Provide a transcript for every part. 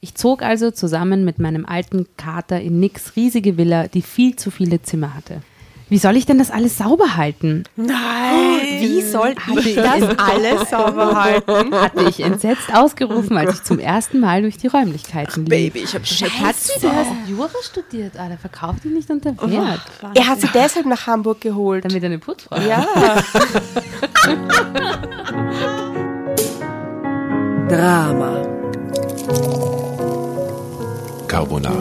Ich zog also zusammen mit meinem alten Kater in Nicks riesige Villa, die viel zu viele Zimmer hatte. Wie soll ich denn das alles sauber halten? Nein! Wie soll ich das alles sauber halten? Hatte ich entsetzt ausgerufen, als ich zum ersten Mal durch die Räumlichkeiten lief. Baby, ich hab Schatz, du hast Jura studiert, der verkauft dich nicht unter Wert. Er hat sie deshalb nach Hamburg geholt. Damit er eine Putzfrau hat. Ja. Drama. Carbonara.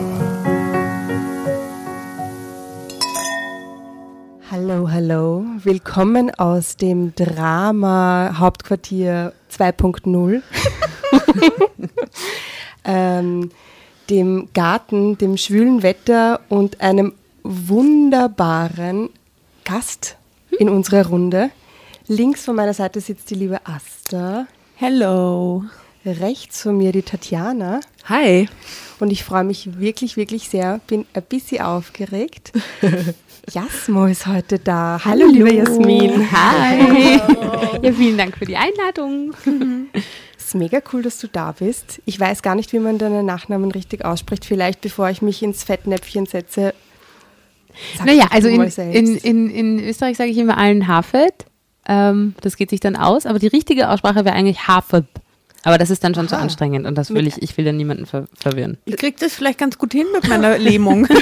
Hallo, hallo. Willkommen aus dem Drama Hauptquartier 2.0. ähm, dem Garten, dem schwülen Wetter und einem wunderbaren Gast in unserer Runde. Links von meiner Seite sitzt die liebe Asta. Hello. Rechts von mir die Tatjana. Hi. Und ich freue mich wirklich, wirklich sehr. Bin ein bisschen aufgeregt. Jasmo ist heute da. Hallo, Hallo. liebe Jasmin. Hi. Ja, vielen Dank für die Einladung. Es ist mega cool, dass du da bist. Ich weiß gar nicht, wie man deinen Nachnamen richtig ausspricht. Vielleicht, bevor ich mich ins Fettnäpfchen setze. Naja, also in, in, in, in Österreich sage ich immer allen Hafet. Ähm, das geht sich dann aus, aber die richtige Aussprache wäre eigentlich Hafet. Aber das ist dann schon zu Aha. anstrengend und das will ich, ich will dann niemanden ver verwirren. Ich krieg das vielleicht ganz gut hin mit meiner Lähmung.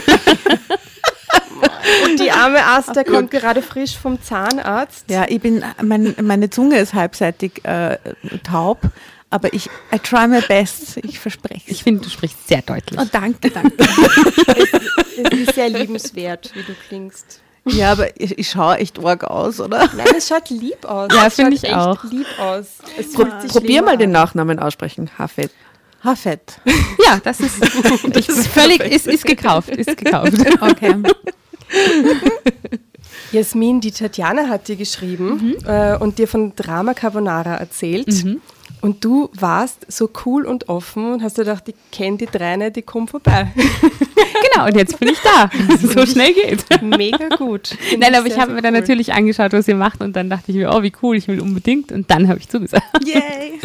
Und die arme Asta kommt gerade frisch vom Zahnarzt. ja, ich bin, mein, meine Zunge ist halbseitig äh, taub, aber ich, I try my best, ich verspreche Ich finde, du sprichst sehr deutlich. Oh, danke, danke. Es ist sehr liebenswert, wie du klingst. Ja, aber ich, ich schaue echt arg aus, oder? Nein, es schaut lieb aus. Ja, Es finde schaut ich echt auch. lieb aus. Es Pro probier mal den an. Nachnamen aussprechen. Hafet. Hafet. Ja, das ist, ich, ist völlig, ist, ist gekauft, ist gekauft. Okay. Jasmin, die Tatjana hat dir geschrieben äh, und dir von Drama Carbonara erzählt. Und du warst so cool und offen und hast dir gedacht, ich kenne die drei nicht, die kommen vorbei. Genau, und jetzt bin ich da. So schnell geht. Mega gut. Finde Nein, aber ich habe mir dann cool. natürlich angeschaut, was ihr macht und dann dachte ich mir, oh, wie cool, ich will unbedingt und dann habe ich zugesagt. Yay.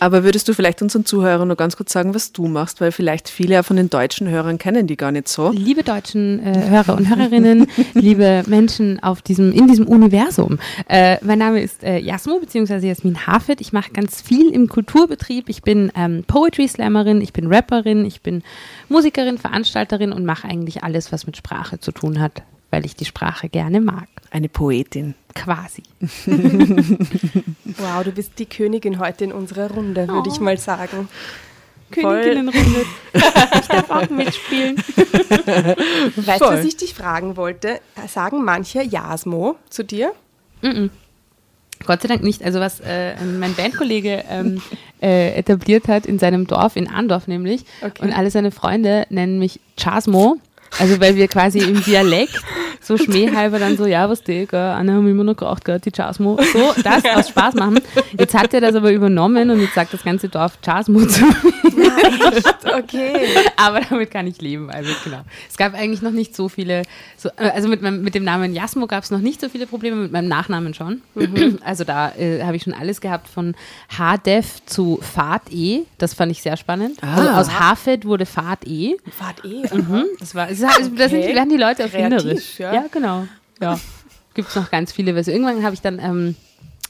Aber würdest du vielleicht unseren Zuhörern nur ganz kurz sagen, was du machst? Weil vielleicht viele von den deutschen Hörern kennen die gar nicht so. Liebe deutschen äh, Hörer und Hörerinnen, liebe Menschen auf diesem, in diesem Universum. Äh, mein Name ist äh, Jasmo bzw. Jasmin Hafet. Ich mache ganz viel im Kulturbetrieb. Ich bin ähm, Poetry Slammerin, ich bin Rapperin, ich bin Musikerin, Veranstalterin und mache eigentlich alles, was mit Sprache zu tun hat, weil ich die Sprache gerne mag. Eine Poetin. Quasi. Wow, du bist die Königin heute in unserer Runde, würde ich mal sagen. Königinnenrunde. ich darf auch mitspielen. Weißt du, was ich dich fragen wollte? Sagen manche Jasmo zu dir? Gott sei Dank nicht. Also was äh, mein Bandkollege ähm, äh, etabliert hat in seinem Dorf, in Andorf nämlich, Okay. und alle seine Freunde nennen mich Chasmo. Also weil wir quasi im Dialekt so schmähhalber dann so, ja, was die, gell, Anna haben immer noch geraucht, gell, die Chasmo. So, das aus Spaß machen. Jetzt hat er das aber übernommen und jetzt sagt das ganze Dorf Chasmo zu mir. Okay. Aber damit kann ich leben. Also genau. Es gab eigentlich noch nicht so viele, so, äh, also mit, meinem, mit dem Namen Jasmo gab es noch nicht so viele Probleme, mit meinem Nachnamen schon. Also da äh, habe ich schon alles gehabt von HDEF zu Fahrt E. Das fand ich sehr spannend. Also Ah. aus Hafed wurde Fahrt E. Fahrt eh. Mhm. Das war, es, ist- da sind, Okay. werden die Leute Kreativ, erfinderisch. ja. Ja, genau. Ja. Gibt es noch ganz viele Versionen. Irgendwann habe ich dann ähm,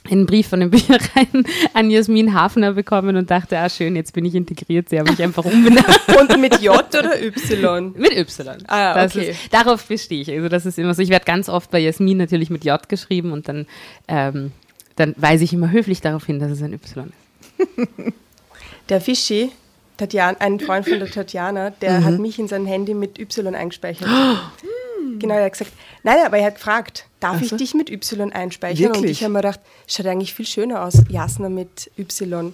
einen Brief von den Büchereien an Jasmin Hafner bekommen und dachte, ah schön, jetzt bin ich integriert. Sie haben mich einfach umbenannt. Und mit J oder Y? Mit Y. Ah, Das okay. ist, darauf bestehe ich. Also das ist immer so. Ich werde ganz oft bei Jasmin natürlich mit J geschrieben und dann, ähm, dann weise ich immer höflich darauf hin, dass es ein Y ist. Der Fischi, Tatjana, ein Freund von der Tatjana, der hat mich in sein Handy mit Y eingespeichert. Genau, er hat gesagt, nein, aber er hat gefragt, darf ich dich mit Y einspeichern? Und Wirklich? ich habe mir gedacht, schaut eigentlich viel schöner aus, Jasna mit Y.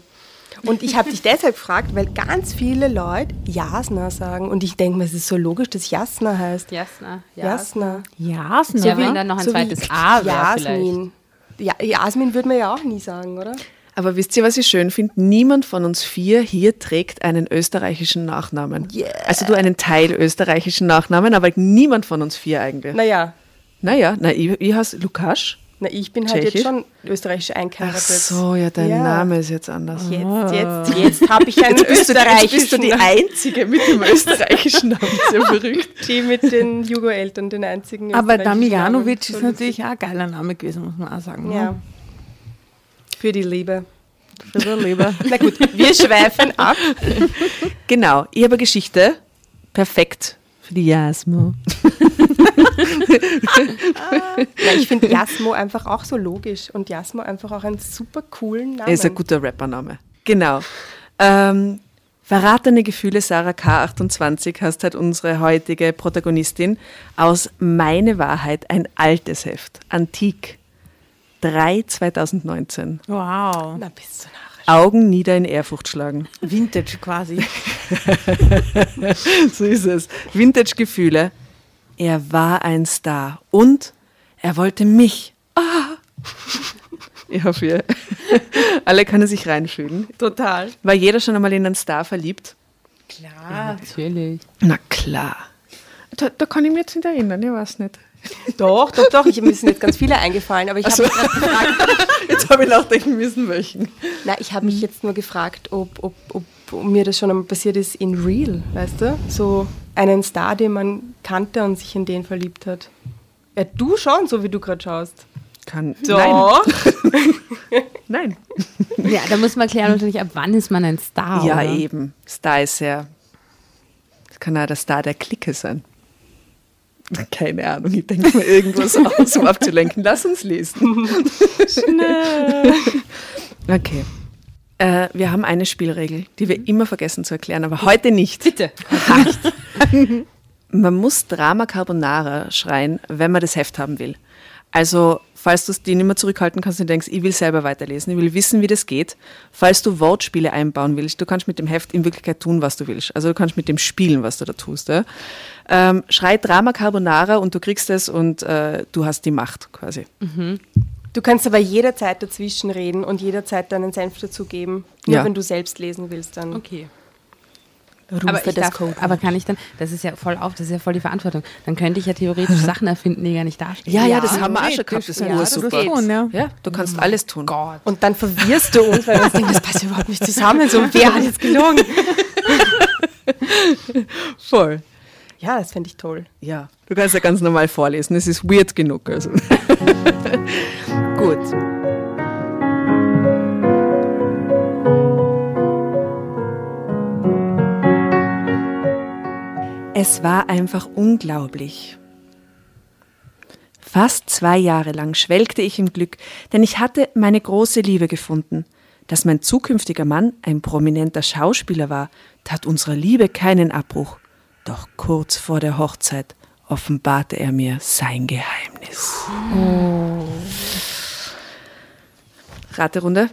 Und ich habe dich deshalb gefragt, weil ganz viele Leute Jasna sagen. Und ich denke mir, es ist so logisch, dass Jasna heißt. Jasna. Jasna. Jasna. So wie dann noch ein So zweites A wäre. Jasmin. Ja, Jasmin würde man ja auch nie sagen, oder? Aber wisst ihr, was ich schön finde? Niemand von uns vier hier trägt einen österreichischen Nachnamen. Yeah. Also du einen Teil österreichischen Nachnamen, aber niemand von uns vier eigentlich. Naja, Naja, na, ich, ich heiße Lukasch. Na, ich bin halt Tschechisch? jetzt schon österreichisch Ach eingeheiratet. so, ja, dein Ja. Name ist jetzt anders. Jetzt, jetzt, jetzt habe ich einen Jetzt bist, du, jetzt österreichischen bist du die Einzige mit dem österreichischen Namen. Sehr verrückt. die mit den Jugo-Eltern, den einzigen Aber österreichischen Damjanovic ist natürlich auch ein geiler Name gewesen, muss man auch sagen. ne? Für die Liebe. Für der Leber. Na gut, wir schweifen ab. Genau, ich habe eine Geschichte. Perfekt für die Jasmo. Ja, ich finde Jasmo einfach auch so logisch und Jasmo einfach auch einen super coolen Namen. Er ist ein guter Rappername. Genau. Ähm, Verratene Gefühle, Sarah K28, hast halt unsere heutige Protagonistin aus Meine Wahrheit, ein altes Heft, Antik, 3 2019. Wow. Na, bist du narrisch. Augen nieder in Ehrfurcht schlagen. Vintage quasi. so ist es. Vintage-Gefühle. Er war ein Star und er wollte mich. Ah. Ich hoffe, ihr alle können sich reinfühlen. Total. War jeder schon einmal in einen Star verliebt? Klar. Natürlich. Na klar. Da, da kann ich mich jetzt nicht erinnern, ich weiß nicht. Doch, doch, doch. Ich, mir sind jetzt ganz viele eingefallen, aber ich habe mich grad gefragt, Jetzt habe ich nachdenken müssen, welchen. na, ich habe mich jetzt nur gefragt, ob, ob, ob, ob mir das schon einmal passiert ist in real, weißt du? So einen Star, den man kannte und sich in den verliebt hat. Ja, du schon, so wie du gerade schaust. Kann. Doch. Nein. Ja, da muss man klären natürlich, ab wann ist man ein Star. Ja, oder? eben. Star ist ja. Das kann ja der Star der Clique sein. Keine Ahnung, ich denke mir irgendwas aus, um abzulenken. Lass uns lesen. Okay. Äh, wir haben eine Spielregel, die wir immer vergessen zu erklären, aber heute nicht. Bitte. Man muss Drama Carbonara schreien, wenn man das Heft haben will. Also, falls du es dir nicht mehr zurückhalten kannst und denkst, ich will selber weiterlesen, ich will wissen, wie das geht. Falls du Wortspiele einbauen willst, du kannst mit dem Heft in Wirklichkeit tun, was du willst. Also du kannst mit dem spielen, was du da tust. Ja? Ähm, schrei Drama Carbonara und du kriegst es und äh, du hast die Macht quasi. Du kannst aber jederzeit dazwischen reden und jederzeit deinen Senf dazugeben. Nur Ja. wenn du selbst lesen willst, dann Okay. Rufe Aber, ich das darf, Code. aber kann ich dann, das ist ja voll auf, das ist ja voll die Verantwortung. Dann könnte ich ja theoretisch Sachen erfinden, die gar nicht dastehen. Ja, ja, Ja, das haben wir auch schon gehabt. Das ist ja, das super. Tun, ja. Ja, du kannst alles tun. Gott. Und dann verwirrst du uns, weil wir denken, das passt überhaupt nicht zusammen. So, wer hat jetzt gelogen? Voll. Ja, das fände ich toll. Ja, du kannst ja ganz normal vorlesen. Es ist weird genug. Also. Gut. Es war einfach unglaublich. Fast zwei Jahre lang schwelgte ich im Glück, denn ich hatte meine große Liebe gefunden. Dass mein zukünftiger Mann ein prominenter Schauspieler war, tat unserer Liebe keinen Abbruch. Doch kurz vor der Hochzeit offenbarte er mir sein Geheimnis. Raterunde,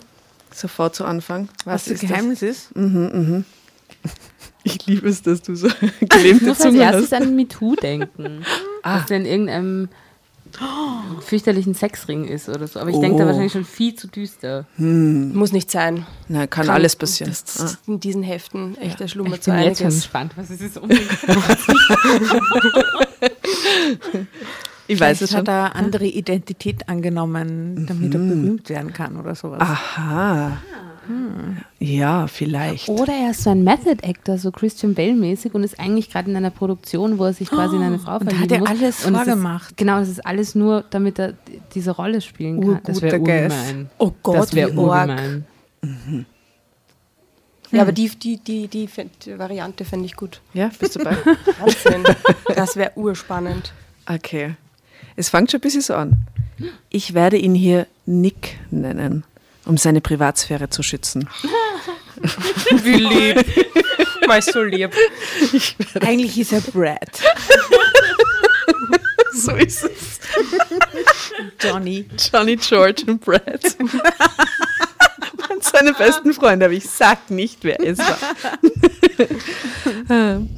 sofort zu Anfang. Was das ist Geheimnis ist? Das? Ich liebe es, dass du so Ich gelähmte muss als Zunge erstes hast. an MeToo denken. Dass der in irgendeinem fürchterlichen Sexring ist oder so. Aber ich denke da Oh. wahrscheinlich schon viel zu düster. Muss nicht sein. Nein, kann, Kann- alles passieren. Das, Ah. das ist in diesen Heften echt der Schlummer Ich zu bin jetzt schon gespannt, was es ist. Oh. Ich weiß Vielleicht es hat schon. er andere Identität angenommen, damit er berühmt werden kann oder sowas. Aha. Ja, vielleicht. Oder er ist so ein Method Actor, so Christian Bale-mäßig und ist eigentlich gerade in einer Produktion, wo er sich quasi in eine Frau und verlieben hat er muss. alles Und es vorgemacht. Ist, genau, es ist alles nur, damit er diese Rolle spielen kann. Das wäre Urguter ungemein. Oh Gott, das wäre ungemein. Ja, aber die, die, die, die, die Variante fände ich gut. Ja, bist du bei? Wahnsinn. Das wäre urspannend. Okay. Es fängt schon ein bisschen so an. Ich werde ihn hier Nick nennen, um seine Privatsphäre zu schützen. Wie lieb. Mal so lieb. Eigentlich ist er Brad. So ist es. Johnny. Johnny George und Brad. Und seine besten Freunde, aber ich sag nicht, wer es war. Ähm,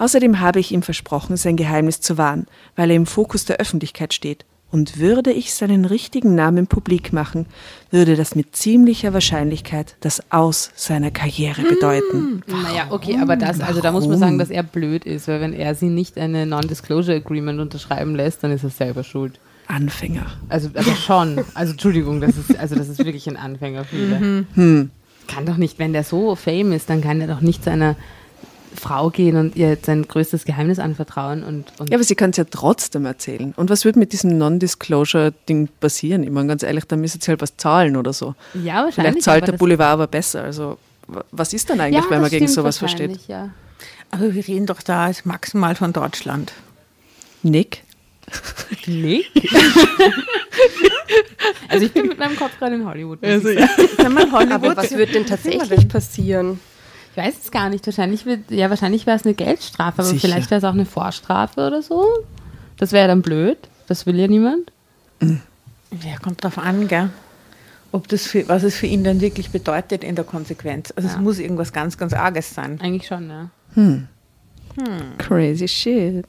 Außerdem habe ich ihm versprochen, sein Geheimnis zu wahren, weil er im Fokus der Öffentlichkeit steht. Und würde ich seinen richtigen Namen publik machen, würde das mit ziemlicher Wahrscheinlichkeit das Aus seiner Karriere bedeuten. Naja, okay, aber das, also da muss man sagen, dass er blöd ist, weil wenn er sie nicht eine Non-Disclosure Agreement unterschreiben lässt, dann ist er selber schuld. Anfänger. Also, aber schon. Also, Entschuldigung, das ist, also, das ist wirklich ein Anfänger für Hm. Kann doch nicht, wenn der so fame ist, dann kann er doch nicht zu einer Frau gehen und ihr sein größtes Geheimnis anvertrauen und, und Ja, aber sie kann es ja trotzdem erzählen. Und was wird mit diesem Non-Disclosure-Ding passieren? Ich meine, ganz ehrlich, da müssen sie halt was zahlen oder so. ja, wahrscheinlich. Vielleicht zahlt der Boulevard aber besser. Also, wa- was ist dann eigentlich, ja, wenn man gegen sowas versteht? wahrscheinlich, Ja. Aber wir reden doch da jetzt maximal von Deutschland. Nick? Nee. also ich bin mit meinem Kopf gerade in Hollywood. Also, man Hollywood, Aber was wird denn tatsächlich passieren? Ich weiß es gar nicht. Wahrscheinlich wird, ja, wahrscheinlich wäre es eine Geldstrafe, aber Sicher. vielleicht wäre es auch eine Vorstrafe oder so. Das wäre dann blöd. Das will ja niemand. Ja, kommt drauf an, gell? Ob das für, was es für ihn dann wirklich bedeutet in der Konsequenz. Also Ja. es muss irgendwas ganz, ganz Arges sein. Eigentlich schon, ja. Crazy shit.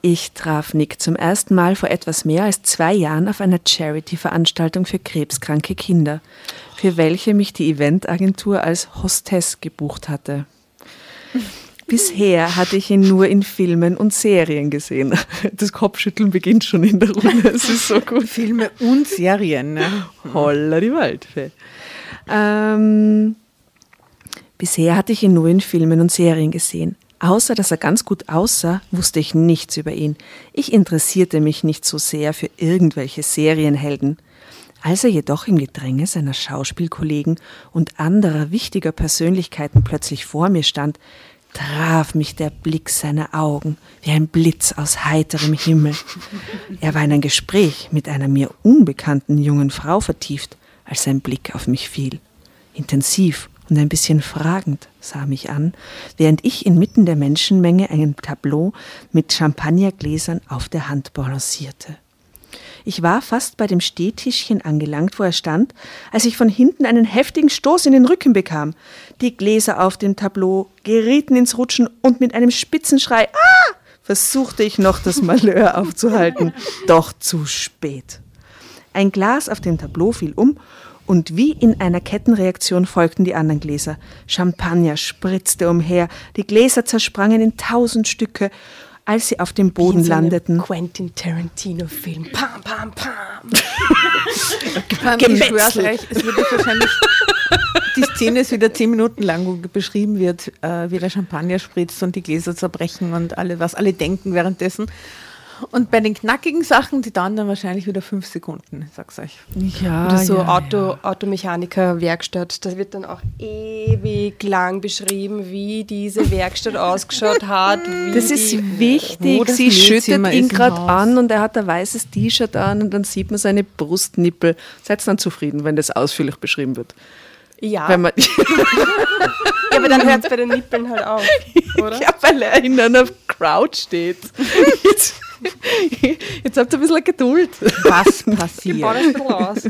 Ich traf Nick zum ersten Mal vor etwas mehr als zwei Jahren auf einer Charity-Veranstaltung für krebskranke Kinder, für welche mich die Eventagentur als Hostess gebucht hatte. Bisher hatte ich ihn nur in Filmen und Serien gesehen. Das Kopfschütteln beginnt schon in der Runde. Es ist so gut. Filme und Serien. Ne? Holla die Waldfee. Ähm, bisher hatte ich ihn nur in Filmen und Serien gesehen. Außer dass er ganz gut aussah, wusste ich nichts über ihn. Ich interessierte mich nicht so sehr für irgendwelche Serienhelden. Als er jedoch im Gedränge seiner Schauspielkollegen und anderer wichtiger Persönlichkeiten plötzlich vor mir stand, traf mich der Blick seiner Augen wie ein Blitz aus heiterem Himmel. Er war in ein Gespräch mit einer mir unbekannten jungen Frau vertieft, als sein Blick auf mich fiel. Intensiv und ein bisschen fragend sah er mich an, während ich inmitten der Menschenmenge ein Tableau mit Champagnergläsern auf der Hand balancierte. Ich war fast bei dem Stehtischchen angelangt, wo er stand, als ich von hinten einen heftigen Stoß in den Rücken bekam. Die Gläser auf dem Tableau gerieten ins Rutschen und mit einem Spitzenschrei ah! versuchte ich noch das Malheur aufzuhalten, doch zu spät. Ein Glas auf dem Tableau fiel um und wie in einer Kettenreaktion folgten die anderen Gläser. Champagner spritzte umher, die Gläser zersprangen in tausend Stücke, als sie auf dem Boden In so landeten. Quentin Tarantino-Film. Pam, pam, pam. Ich schwör's euch, es wird wahrscheinlich, die Szene ist wieder zehn Minuten lang, wo beschrieben wird, äh, wie der Champagner spritzt und die Gläser zerbrechen und alle, was alle denken währenddessen. Und bei den knackigen Sachen, die dauern dann wahrscheinlich wieder fünf Sekunden, ich sag's euch. Ja, Oder so ja, Auto, Automechaniker-Werkstatt. Da wird dann auch ewig lang beschrieben, wie diese Werkstatt ausgeschaut hat. Wie Das ist die, wichtig. wo das Sie schüttet ihn gerade an und er hat ein weißes T-Shirt an und dann sieht man seine Brustnippel. Seid dann zufrieden, wenn das ausführlich beschrieben wird. ja, Wenn man, ja, aber dann hört es bei den Nippeln halt auf, oder? ja, weil er in einer Crowd steht. Jetzt, habt ihr ein bisschen Geduld. Was passiert? das ein bisschen aus.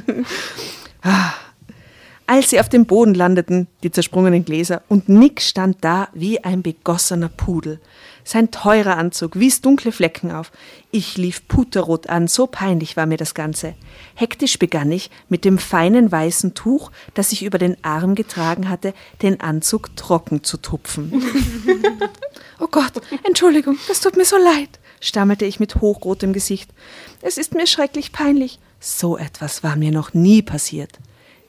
Als sie auf dem Boden landeten, die zersprungenen Gläser, und Nick stand da wie ein begossener Pudel. Sein teurer Anzug wies dunkle Flecken auf. Ich lief puterrot an, so peinlich war mir das Ganze. Hektisch begann ich, mit dem feinen weißen Tuch, das ich über den Arm getragen hatte, den Anzug trocken zu tupfen. Oh Gott, Entschuldigung, das tut mir so leid, stammelte ich mit hochrotem Gesicht. Es ist mir schrecklich peinlich. So etwas war mir noch nie passiert.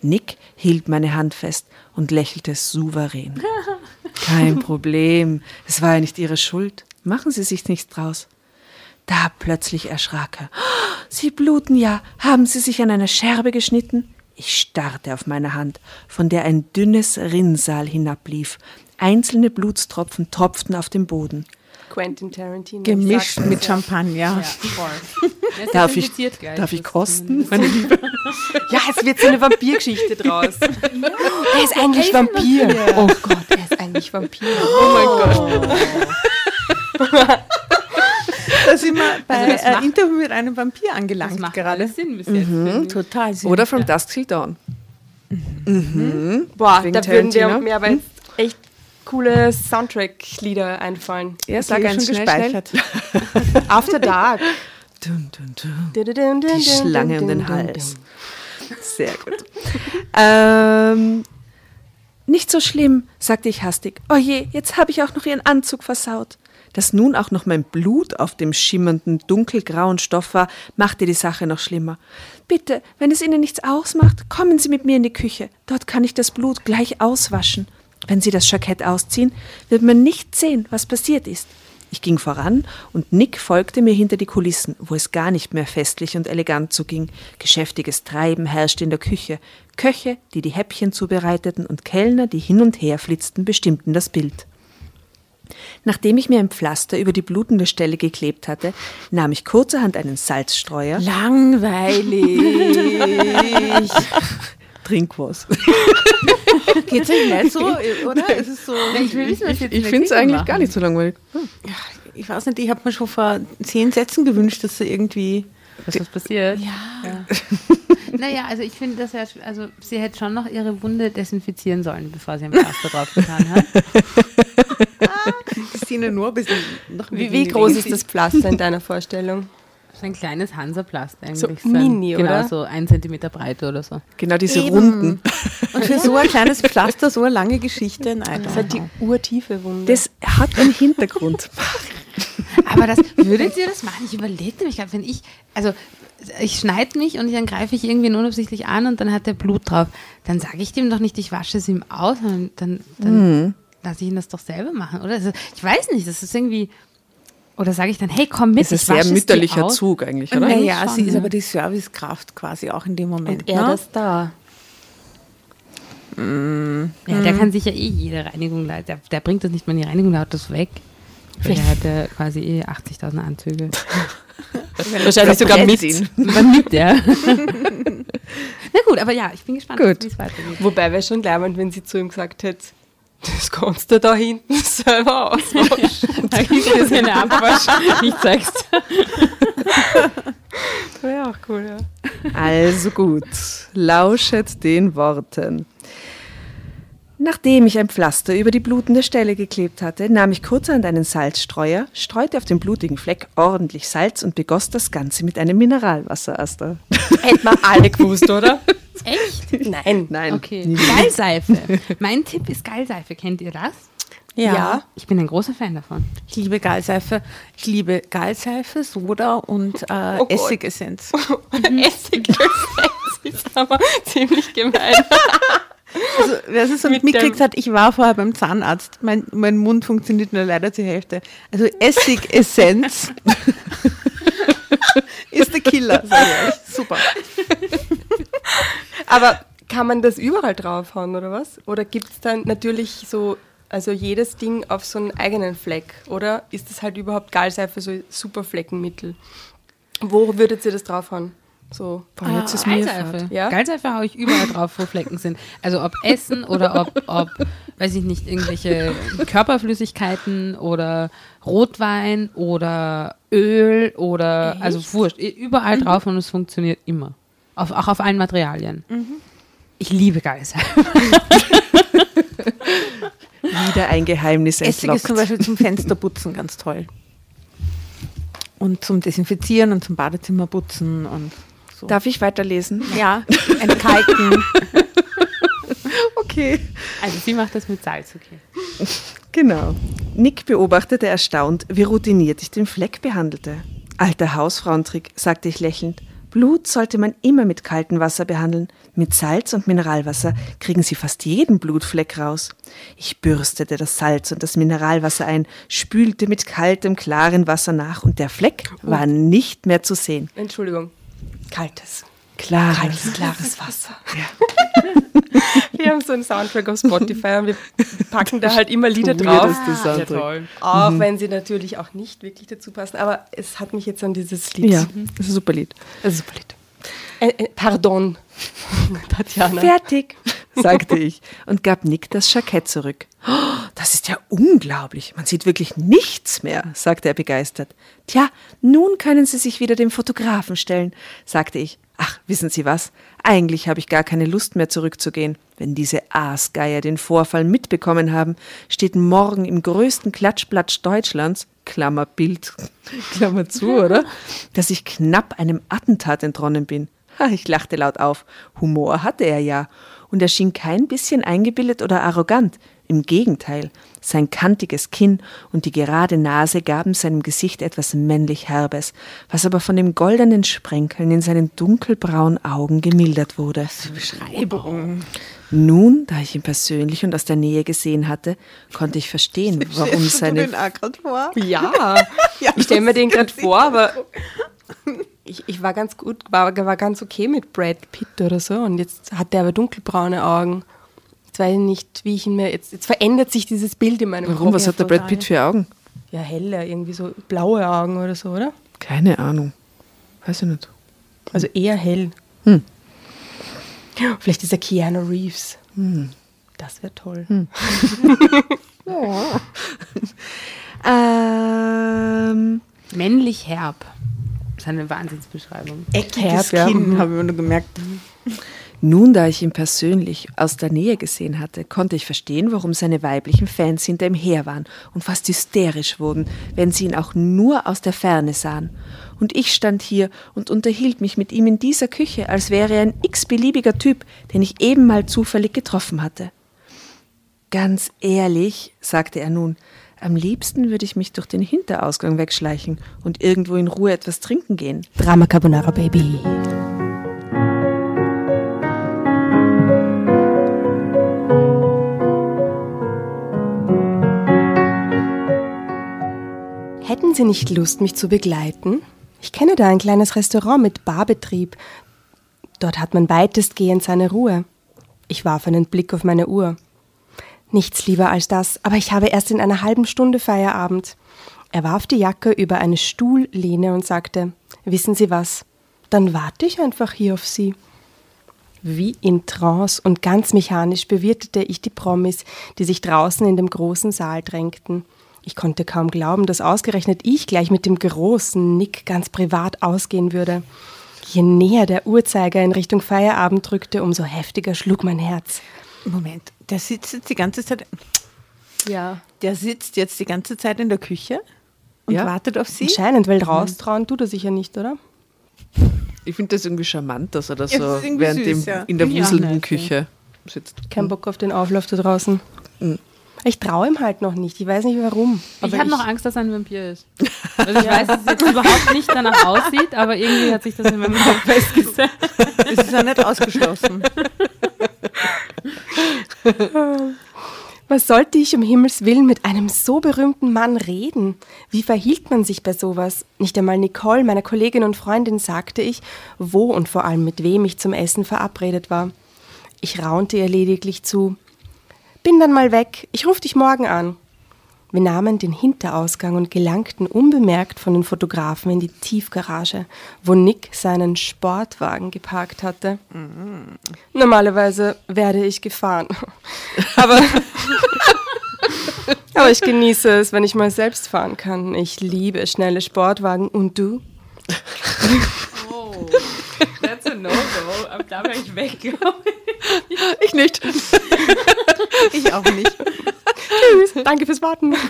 Nick hielt meine Hand fest und lächelte souverän. Kein Problem, es war ja nicht Ihre Schuld. Machen Sie sich nichts draus. Da plötzlich erschrak er. "Oh, Sie bluten ja. Haben Sie sich an einer Scherbe geschnitten? Ich starrte auf meine Hand, von der ein dünnes Rinnsal hinablief. Einzelne Blutstropfen tropften auf den Boden. Quentin Tarantino. Gemischt mit ja. Champagner. voll. Darf ich, darf ich kosten? Meine Liebe. Ja, es wird so eine Vampirgeschichte draus. er ist eigentlich Vampir. Oh Gott, er ist eigentlich Vampir. Oh mein Gott. Da sind wir bei Also das äh, macht- Interview mit einem Vampir Das angelangt macht gerade. Sinn bis jetzt. ich. Total Sinn. Oder From Dusk Till Dawn. Boah, Wegen da würden Tarantino. auch aber jetzt echt coole Soundtrack-Lieder einfallen. Ja, Sag sag schon gespeichert. After Dark. Dun, dun, dun. Die Die Schlange um den Hals. Sehr gut. ähm, Nicht so schlimm, sagte ich hastig. Oje, jetzt habe ich auch noch ihren Anzug versaut. Dass nun auch noch mein Blut auf dem schimmernden, dunkelgrauen Stoff war, machte die Sache noch schlimmer. Bitte, wenn es Ihnen nichts ausmacht, kommen Sie mit mir in die Küche. Dort kann ich das Blut gleich auswaschen. Wenn Sie das Jackett ausziehen, wird man nicht sehen, was passiert ist. Ich ging voran und Nick folgte mir hinter die Kulissen, wo es gar nicht mehr festlich und elegant zuging. Geschäftiges Treiben herrschte in der Küche. Köche, die die Häppchen zubereiteten und Kellner, die hin und her flitzten, bestimmten das Bild. Nachdem ich mir ein Pflaster über die blutende Stelle geklebt hatte, nahm ich kurzerhand einen Salzstreuer. Langweilig. Trink was. Geht's euch nicht so, oder? Ist es so? Ich will wissen, was jetzt Ich finde es eigentlich gar nicht so langweilig. Ich weiß nicht, ich habe mir schon vor zehn Sätzen gewünscht, dass sie irgendwie. Was ist passiert? Ja. Naja, also ich finde das ja, sch- also sie hätte schon noch ihre Wunde desinfizieren sollen, bevor sie ein Pflaster drauf getan hat. Christine nur ein bisschen. Noch ein Wie, wie groß ist das Pflaster in deiner Vorstellung? So ein kleines Hansaplast eigentlich. So mini, genau, oder? so ein Zentimeter Breite oder so. Genau diese Eben. Runden. Und für so ein kleines Pflaster, so eine lange Geschichte, nein. Das hat die urtiefe Wunde. Das hat einen Hintergrund. Aber das, würdet ihr das machen? Ich überlegte mich gerade, wenn ich, also ich schneide mich und dann greife ich irgendwie unabsichtlich an und dann hat der Blut drauf. Dann sage ich dem doch nicht, ich wasche es ihm aus, sondern dann, dann lasse ich ihn das doch selber machen, oder? Also, ich weiß nicht, das ist irgendwie, oder sage ich dann, hey, komm mit, Das ist ich ein sehr es mütterlicher. Zug eigentlich, oder? Naja, schon, sie ist ja. aber die Servicekraft quasi auch in dem Moment. und er ne? das da. Ja, der kann sich ja eh jede Reinigung leisten. Der, der bringt das nicht mal in die Reinigung, der haut das weg. Weil Der hat ja quasi eh 80.000 Anzüge. Wahrscheinlich sogar mit. Wann nimmt der? Na gut, aber ja, ich bin gespannt, Gut. wie es weitergeht. Wobei wäre schon leibend, wenn sie zu ihm gesagt hätte, das kannst du da hinten selber auswaschen. Da gibt es eine Abwasch. Ich zeig's. Wäre auch cool, ja. Also gut, lauschet den Worten. Nachdem ich ein Pflaster über die blutende Stelle geklebt hatte, nahm ich kurzerhand einen Salzstreuer, streute auf den blutigen Fleck ordentlich Salz und begoss das Ganze mit einem Mineralwasser, Asta. Hätten wir alle gewusst, oder? Echt? Nein. Nein. Okay. Gallseife. Mein Tipp ist Gallseife. Kennt ihr das? Ja. Ja. Ich bin ein großer Fan davon. Ich liebe Gallseife. Ich liebe Gallseife, Soda und äh, Gott. Essigessenz. Essigessenz ist aber ziemlich gemein. Also, wer es so Mit mitgekriegt hat, ich war vorher beim Zahnarzt. Mein, mein Mund funktioniert nur leider zur Hälfte. Also Essigessenz ist der Killer, sag ich euch. Super. Aber kann man das überall draufhauen, oder was? Oder gibt es dann natürlich so, also jedes Ding auf so einen eigenen Fleck? Oder ist das halt überhaupt Gallseife so super Fleckenmittel? Wo würdet ihr das draufhauen? So. Boah, jetzt ist fad. Ja? Gallseife haue ich überall drauf, wo Flecken sind. Also ob Essen oder ob, ob, weiß ich nicht, irgendwelche Körperflüssigkeiten oder Rotwein oder Öl oder, also wurscht, überall drauf und es funktioniert immer. Auf, auch auf allen Materialien. Ich liebe Gallseife. Wieder ein Geheimnis Essig ist zum entlockt. Beispiel zum Fensterputzen ganz toll. Und zum Desinfizieren und zum Badezimmerputzen und so. Darf ich weiterlesen? ja, entkalken. Okay. Also sie macht das mit Salz, okay. Genau. Nick beobachtete erstaunt, wie routiniert ich den Fleck behandelte. Alter Hausfrauentrick, sagte ich lächelnd. Blut sollte man immer mit kaltem Wasser behandeln. Mit Salz und Mineralwasser kriegen Sie fast jeden Blutfleck raus. Ich bürstete das Salz und das Mineralwasser ein, spülte mit kaltem, klaren Wasser nach und der Fleck war nicht mehr zu sehen. Entschuldigung. Kaltes. Klares. Kaltes, klares Wasser. wir haben so einen Soundtrack auf Spotify und wir packen da halt immer Lieder drauf. Weirdeste Soundtrack. Auch wenn sie natürlich auch nicht wirklich dazu passen. Aber es hat mich jetzt an dieses Lied. Ja, das ist ein super Lied. Das ist ein super Lied. Äh, äh, pardon, Tatjana. Fertig, sagte ich und gab Nick das Jackett zurück. "Oh, Das ist ja unglaublich. Man sieht wirklich nichts mehr, sagte er begeistert. Tja, nun können Sie sich wieder dem Fotografen stellen, sagte ich. Ach, wissen Sie was? Eigentlich habe ich gar keine Lust mehr zurückzugehen. Wenn diese Aasgeier den Vorfall mitbekommen haben, steht morgen im größten Klatschblatt Deutschlands, Klammer Bild, Klammer zu, oder? Dass ich knapp einem Attentat entronnen bin. Ich lachte laut auf. Humor hatte er ja. Und er schien kein bisschen eingebildet oder arrogant. Im Gegenteil, sein kantiges Kinn und die gerade Nase gaben seinem Gesicht etwas männlich Herbes, was aber von dem goldenen Sprenkeln in seinen dunkelbraunen Augen gemildert wurde. Beschreibung. Nun, da ich ihn persönlich und aus der Nähe gesehen hatte, konnte ich verstehen, warum Stellst du seine den auch vor? Ja, Ja, ich stelle mir den gerade vor, aber ich, ich war ganz gut, war, war ganz okay mit Brad Pitt oder so und jetzt hat der aber dunkelbraune Augen. Jetzt weiß ich nicht, wie ich ihn mir, jetzt, jetzt verändert sich dieses Bild in meinem Warum? Kopf. Was hat der Brad Pitt für Augen? Ja, heller, irgendwie so blaue Augen oder so, oder? Keine Ahnung. Weiß ich nicht. Also eher hell. Hm. Vielleicht ist er Keanu Reeves. Das wäre toll. Ähm, Männlich herb. Ist eine Wahnsinnsbeschreibung. Eckiges Herb, ja. Kinn, habe ich mir nur gemerkt. nun, da ich ihn persönlich aus der Nähe gesehen hatte, konnte ich verstehen, warum seine weiblichen Fans hinter ihm her waren und fast hysterisch wurden, wenn sie ihn auch nur aus der Ferne sahen. Und ich stand hier und unterhielt mich mit ihm in dieser Küche, als wäre er ein x-beliebiger Typ, den ich eben mal zufällig getroffen hatte. Ganz ehrlich, sagte er nun, am liebsten würde ich mich durch den Hinterausgang wegschleichen und irgendwo in Ruhe etwas trinken gehen. Drama Carbonara Baby. Hätten Sie nicht Lust, mich zu begleiten? Ich kenne da ein kleines Restaurant mit Barbetrieb. Dort hat man weitestgehend seine Ruhe. Ich warf einen Blick auf meine Uhr. Nichts lieber als das, aber ich habe erst in einer halben Stunde Feierabend. Er warf die Jacke über eine Stuhllehne und sagte, wissen Sie was, dann warte ich einfach hier auf Sie. Wie in Trance und ganz mechanisch bewirtete ich die Promis, die sich draußen in dem großen Saal drängten. Ich konnte kaum glauben, dass ausgerechnet ich gleich mit dem großen Nick ganz privat ausgehen würde. Je näher der Uhrzeiger in Richtung Feierabend drückte, umso heftiger schlug mein Herz. Moment, der sitzt jetzt die ganze Zeit. Ja. Der sitzt jetzt die ganze Zeit in der Küche und Ja. wartet auf sie. Anscheinend, weil raustrauen tut er sicher nicht, oder? Ich finde das irgendwie charmant, dass er das Ja, so während süß, dem ja. in der wuselnden Küche sitzt. Kein Bock auf den Auflauf da draußen. Mhm. Ich traue ihm halt noch nicht. Ich weiß nicht warum. ich habe noch Angst, dass er ein Vampir ist. Also ich weiß, dass es jetzt überhaupt nicht danach aussieht, aber irgendwie hat sich das in meinem Kopf festgesetzt. Es ist ja nicht ausgeschlossen. Was sollte ich um Himmels Willen mit einem so berühmten Mann reden? Wie verhielt man sich bei sowas? Nicht einmal Nicole, meiner Kollegin und Freundin, sagte ich, wo und vor allem mit wem ich zum Essen verabredet war. Ich raunte ihr lediglich zu. Bin dann mal weg, ich ruf dich morgen an. Wir nahmen den Hinterausgang und gelangten unbemerkt von den Fotografen in die Tiefgarage, wo Nick seinen Sportwagen geparkt hatte. Normalerweise werde ich gefahren. Aber, aber ich genieße es, wenn ich mal selbst fahren kann. Ich liebe schnelle Sportwagen. Und du? Oh, that's a no-go. Ab da wäre ich weg. Ich nicht. Ich auch nicht. Tschüss, danke fürs Warten.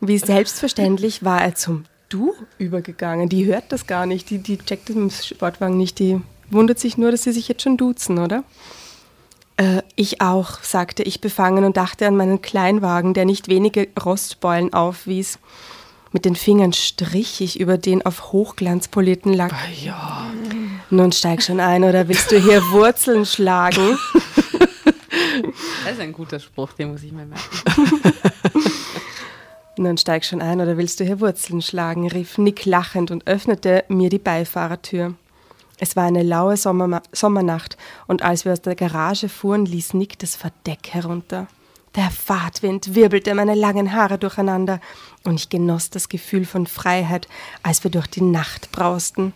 Wie selbstverständlich war er zum Du übergegangen. Die hört das gar nicht. Die, die checkt das im Sportwagen nicht. Die wundert sich nur, dass sie sich jetzt schon duzen, oder? Äh, ich auch, sagte ich befangen und dachte an meinen Kleinwagen, der nicht wenige Rostbeulen aufwies. Mit den Fingern strich ich über den auf Hochglanz polierten Lack. Ja. Nun steig schon ein, oder willst du hier Wurzeln schlagen? Das ist ein guter Spruch, den muss ich mir merken. Nun steig schon ein, oder willst du hier Wurzeln schlagen? rief Nick lachend und öffnete mir die Beifahrertür. Es war eine laue Sommerma Sommernacht und als wir aus der Garage fuhren, ließ Nick das Verdeck herunter. Der Fahrtwind wirbelte meine langen Haare durcheinander und ich genoss das Gefühl von Freiheit, als wir durch die Nacht brausten.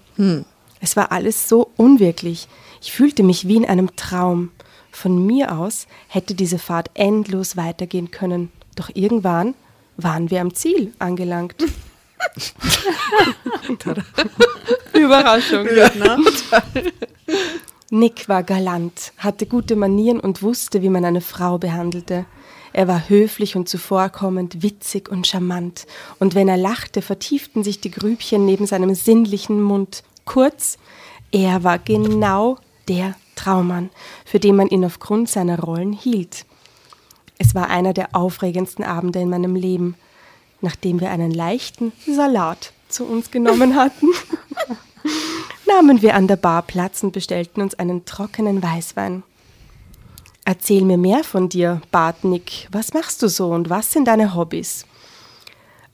Es war alles so unwirklich. Ich fühlte mich wie in einem Traum. Von mir aus hätte diese Fahrt endlos weitergehen können. Doch irgendwann waren wir am Ziel angelangt. Überraschung. Nick war galant, hatte gute Manieren und wusste, wie man eine Frau behandelte. Er war höflich und zuvorkommend, witzig und charmant, und wenn er lachte, vertieften sich die Grübchen neben seinem sinnlichen Mund. Kurz, er war genau der Traummann, für den man ihn aufgrund seiner Rollen hielt. Es war einer der aufregendsten Abende in meinem Leben, nachdem wir einen leichten Salat zu uns genommen hatten. nahmen wir an der Bar Platz und bestellten uns einen trockenen Weißwein. Erzähl mir mehr von dir, bat Nick. Was machst du so und was sind deine Hobbys?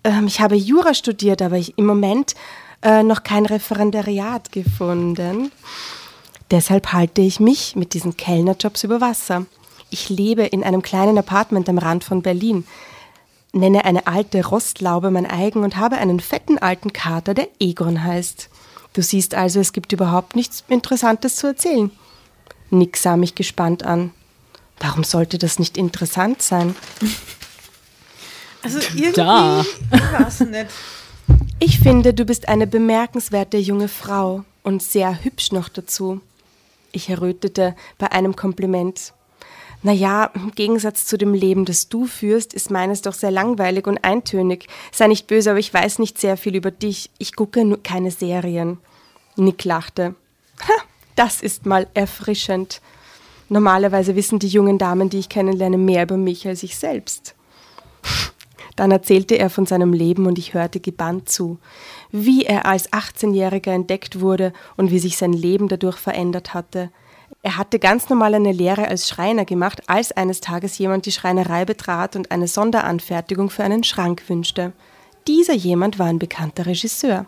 Ähm, ich habe Jura studiert, aber ich im Moment äh, noch kein Referendariat gefunden. Deshalb halte ich mich mit diesen Kellnerjobs über Wasser. Ich lebe in einem kleinen Apartment am Rand von Berlin, nenne eine alte Rostlaube mein eigen und habe einen fetten alten Kater, der Egon heißt. Du siehst also, es gibt überhaupt nichts Interessantes zu erzählen. Nick sah mich gespannt an. Warum sollte das nicht interessant sein? Also irgendwie Da. weiß nicht. Ich finde, du bist eine bemerkenswerte junge Frau und sehr hübsch noch dazu. Ich errötete bei einem Kompliment. Naja, im Gegensatz zu dem Leben, das du führst, ist meines doch sehr langweilig und eintönig. Sei nicht böse, aber ich weiß nicht sehr viel über dich. Ich gucke nur keine Serien. Nick lachte. Ha, das ist mal erfrischend. Normalerweise wissen die jungen Damen, die ich kennenlerne, mehr über mich als ich selbst. Dann erzählte er von seinem Leben und ich hörte gebannt zu, wie er als 18-Jähriger entdeckt wurde und wie sich sein Leben dadurch verändert hatte. Er hatte ganz normal eine Lehre als Schreiner gemacht, als eines Tages jemand die Schreinerei betrat und eine Sonderanfertigung für einen Schrank wünschte. Dieser jemand war ein bekannter Regisseur.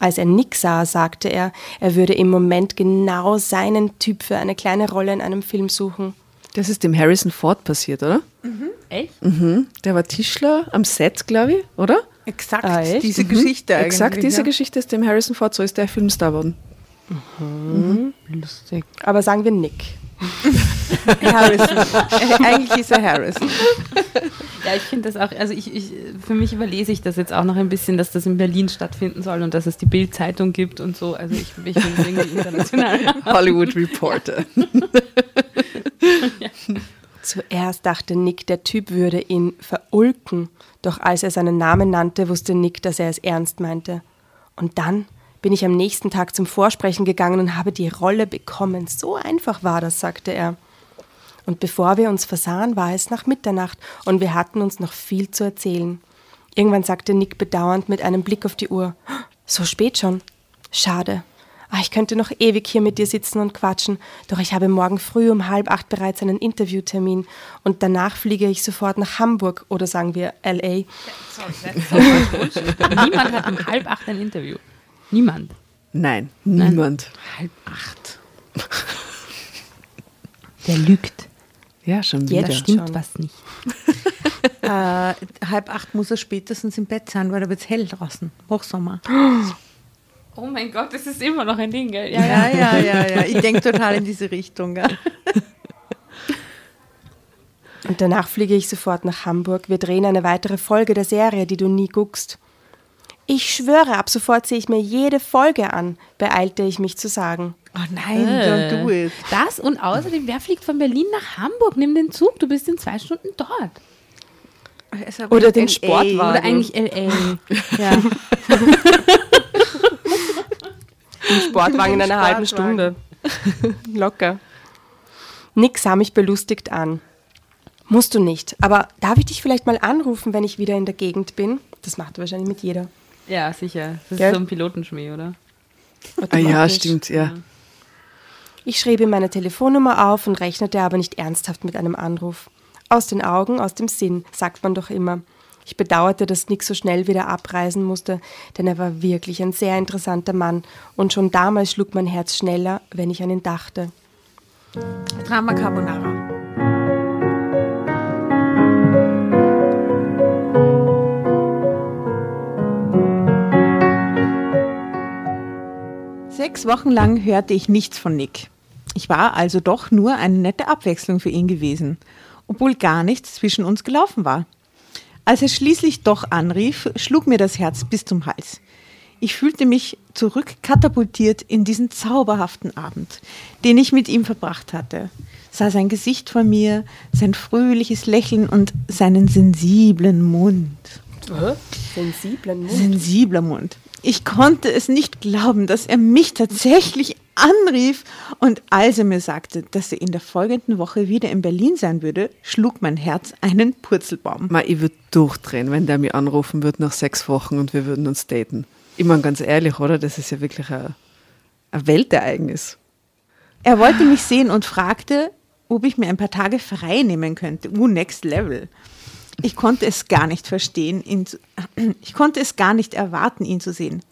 Als er Nick sah, sagte er, er würde im Moment genau seinen Typ für eine kleine Rolle in einem Film suchen. Das ist dem Harrison Ford passiert, oder? Echt? Mhm. Der war Tischler am Set, glaube ich, oder? Exakt Ah, diese Geschichte eigentlich. Exakt diese ja. Geschichte ist dem Harrison Ford, so ist der Filmstar worden. Lustig. Aber sagen wir Nick. Harrison. Eigentlich ist er Harrison. Ja, ich finde das auch, also ich, ich, für mich überlese ich das jetzt auch noch ein bisschen, dass das in Berlin stattfinden soll und dass es die Bild-Zeitung gibt und so. Also ich, ich es irgendwie international. Hollywood Reporter. Zuerst dachte Nick, der Typ würde ihn verulken, doch als er seinen Namen nannte, wusste Nick, dass er es ernst meinte. Und dann bin ich am nächsten Tag zum Vorsprechen gegangen und habe die Rolle bekommen. So einfach war das, sagte er. Und bevor wir uns versahen, war es nach Mitternacht und wir hatten uns noch viel zu erzählen. Irgendwann sagte Nick bedauernd mit einem Blick auf die Uhr: So spät schon. Schade. Ah, ich könnte noch ewig hier mit dir sitzen und quatschen, doch ich habe morgen früh um halb acht bereits einen Interviewtermin und danach fliege ich sofort nach Hamburg oder sagen wir LA. Niemand hat um halb acht ein Interview. Niemand. Nein, niemand. Halb acht. Der lügt. Ja, schon Jetzt wieder. Da stimmt schon. was nicht. Äh, halb acht muss er spätestens im Bett sein, weil da wird es hell draußen. Hochsommer. Oh mein Gott, das ist immer noch ein Ding, gell? Ja, ja, ja, ja. Ich denke total in diese Richtung. Gell? Und danach fliege ich sofort nach Hamburg. Wir drehen eine weitere Folge der Serie, die du nie guckst. Ich schwöre, ab sofort sehe ich mir jede Folge an, beeilte ich mich zu sagen. Oh nein, don't do it. Das und außerdem, wer fliegt von Berlin nach Hamburg? Nimm den Zug, du bist in zwei Stunden dort. Er Oder den LA. Sportwagen. Oder eigentlich L.A. ja. Im Sportwagen in einer halben Stunde. Locker. Nick sah mich belustigt an. Musst du nicht, aber darf ich dich vielleicht mal anrufen, wenn ich wieder in der Gegend bin? Das macht wahrscheinlich mit jeder. Ja, sicher. Das Gell? ist so ein Pilotenschmäh, oder? Ah, ja, stimmt, ja. Ich schrieb ihm meine Telefonnummer auf und rechnete aber nicht ernsthaft mit einem Anruf. Aus den Augen, aus dem Sinn, sagt man doch immer. Ich bedauerte, dass Nick so schnell wieder abreisen musste, denn er war wirklich ein sehr interessanter Mann und schon damals schlug mein Herz schneller, wenn ich an ihn dachte. Drama Carbonara. Sechs Wochen lang hörte ich nichts von Nick. Ich war also doch nur eine nette Abwechslung für ihn gewesen, obwohl gar nichts zwischen uns gelaufen war. Als er schließlich doch anrief, schlug mir das Herz bis zum Hals. Ich fühlte mich zurückkatapultiert in diesen zauberhaften Abend, den ich mit ihm verbracht hatte. Sah sein Gesicht vor mir, sein fröhliches Lächeln und seinen sensiblen Mund. Sensiblen Mund. Sensibler Mund. Ich konnte es nicht glauben, dass er mich tatsächlich anrief und als er mir sagte, dass er in der folgenden Woche wieder in Berlin sein würde, schlug mein Herz einen Purzelbaum. Ma, ich würde durchdrehen, wenn der mich anrufen würde nach sechs Wochen und wir würden uns daten. Ich meine, ganz ehrlich, oder? Das ist ja wirklich ein, ein Weltereignis. Er wollte mich sehen und fragte, ob ich mir ein paar Tage frei nehmen könnte. Uh, next level. Ich konnte es gar nicht verstehen, ihn zu, ich konnte es gar nicht erwarten, ihn zu sehen.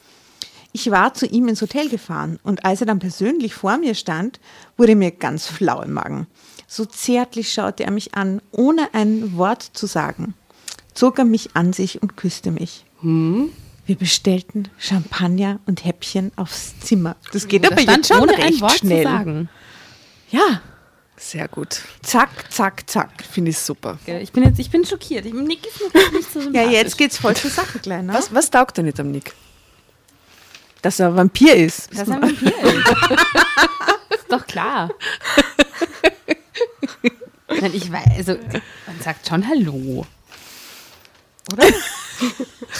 Ich war zu ihm ins Hotel gefahren und als er dann persönlich vor mir stand, wurde mir ganz flau im Magen. So zärtlich schaute er mich an, ohne ein Wort zu sagen, zog er mich an sich und küsste mich. Wir bestellten Champagner und Häppchen aufs Zimmer. Das geht Da aber stand jetzt schon ohne recht ein Wort schnell. zu sagen. Ja, Sehr gut. zack, zack, zack. Finde ich super. Ich bin jetzt, ich bin schockiert. Ich, Nick ist mir nicht so Ja, sympathisch. jetzt geht's voll zur Sache, Kleiner. Was, was taugt denn nicht am Nick? Dass er Vampir ist. Das ist ein Vampir. ist doch klar. Nein, ich weiß, also man sagt schon Hallo. Oder?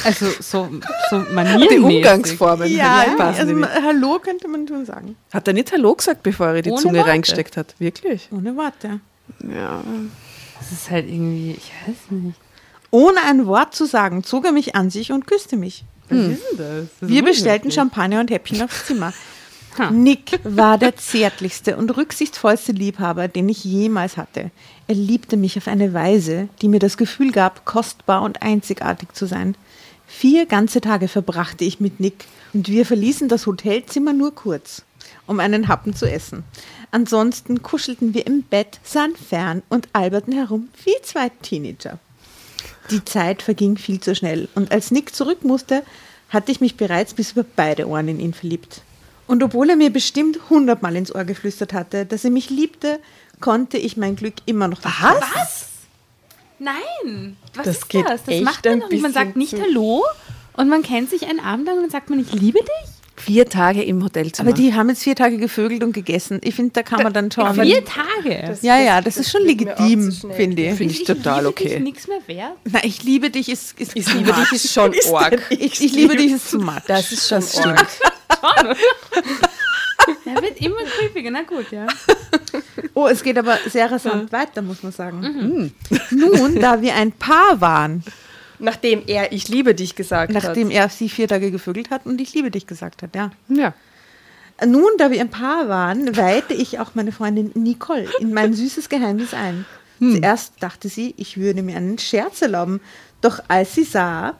Also so, so maniermäßig. Die Umgangsformen. Ja, passen also nicht. Hallo könnte man schon sagen. Hat er nicht Hallo gesagt, bevor er die Ohne Zunge Worte. reingesteckt hat? Wirklich? Ohne Worte. Ja. Das ist halt irgendwie, ich weiß nicht. Ohne ein Wort zu sagen, zog er mich an sich und küsste mich. Was ist denn das? das Wir bestellten. Champagner und Häppchen aufs Zimmer. Nick war der zärtlichste und rücksichtsvollste Liebhaber, den ich jemals hatte. Er liebte mich auf eine Weise, die mir das Gefühl gab, kostbar und einzigartig zu sein. Vier ganze Tage verbrachte ich mit Nick und wir verließen das Hotelzimmer nur kurz, um einen Happen zu essen. Ansonsten kuschelten wir im Bett, sahen fern und alberten herum wie zwei Teenager. Die Zeit verging viel zu schnell und als Nick zurück musste, hatte ich mich bereits bis über beide Ohren in ihn verliebt. Und obwohl er mir bestimmt hundertmal ins Ohr geflüstert hatte, dass er mich liebte, konnte ich mein Glück immer noch nicht fassen. Was? Nein. Was Das ist geht das? Das echt macht man ein doch nicht. Man sagt nicht Hallo und man kennt sich einen Abend lang und dann sagt man, ich liebe dich. Vier Tage im Hotelzimmer. Aber die haben jetzt vier Tage gevögelt und gegessen. Ich finde, da kann man dann schon. Vier Tage. ja, ja, das, ist schon legitim, finde ich. Finde ich total liebe okay. Dich nichts mehr wert. Na, ich liebe dich ist, ist Ich liebe dich ist schon arg. Ich, ich liebe dich ist zu much. Das ist schon arg. Er wird immer creepiger. Na gut, ja. Oh, es geht aber sehr rasant weiter, muss man sagen. Nun, da wir ein Paar waren, Nachdem er Ich liebe dich gesagt nachdem hat. er sie vier Tage gevögelt hat und ich liebe dich gesagt hat, ja. ja. Nun, da wir ein Paar waren, weihte ich auch meine Freundin Nicole in mein süßes Geheimnis ein. Zuerst dachte sie, ich würde mir einen Scherz erlauben, doch als sie sah,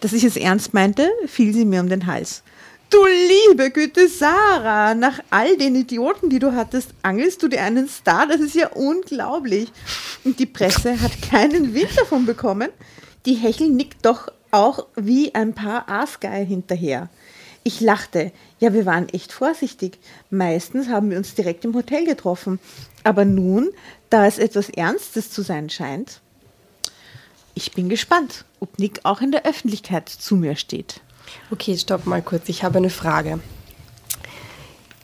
dass ich es ernst meinte, fiel sie mir um den Hals. Du liebe Güte, Sarah, nach all den Idioten, die du hattest, angelst du dir einen Star, das ist ja unglaublich. Und die Presse hat keinen Wind davon bekommen. Die Hechel nickt doch auch wie ein paar Aasgeier hinterher. Ich lachte. Ja, wir waren echt vorsichtig. Meistens haben wir uns direkt im Hotel getroffen. Aber nun, da es etwas Ernstes zu sein scheint, ich bin gespannt, ob Nick auch in der Öffentlichkeit zu mir steht. Okay, stopp mal kurz. Ich habe eine Frage.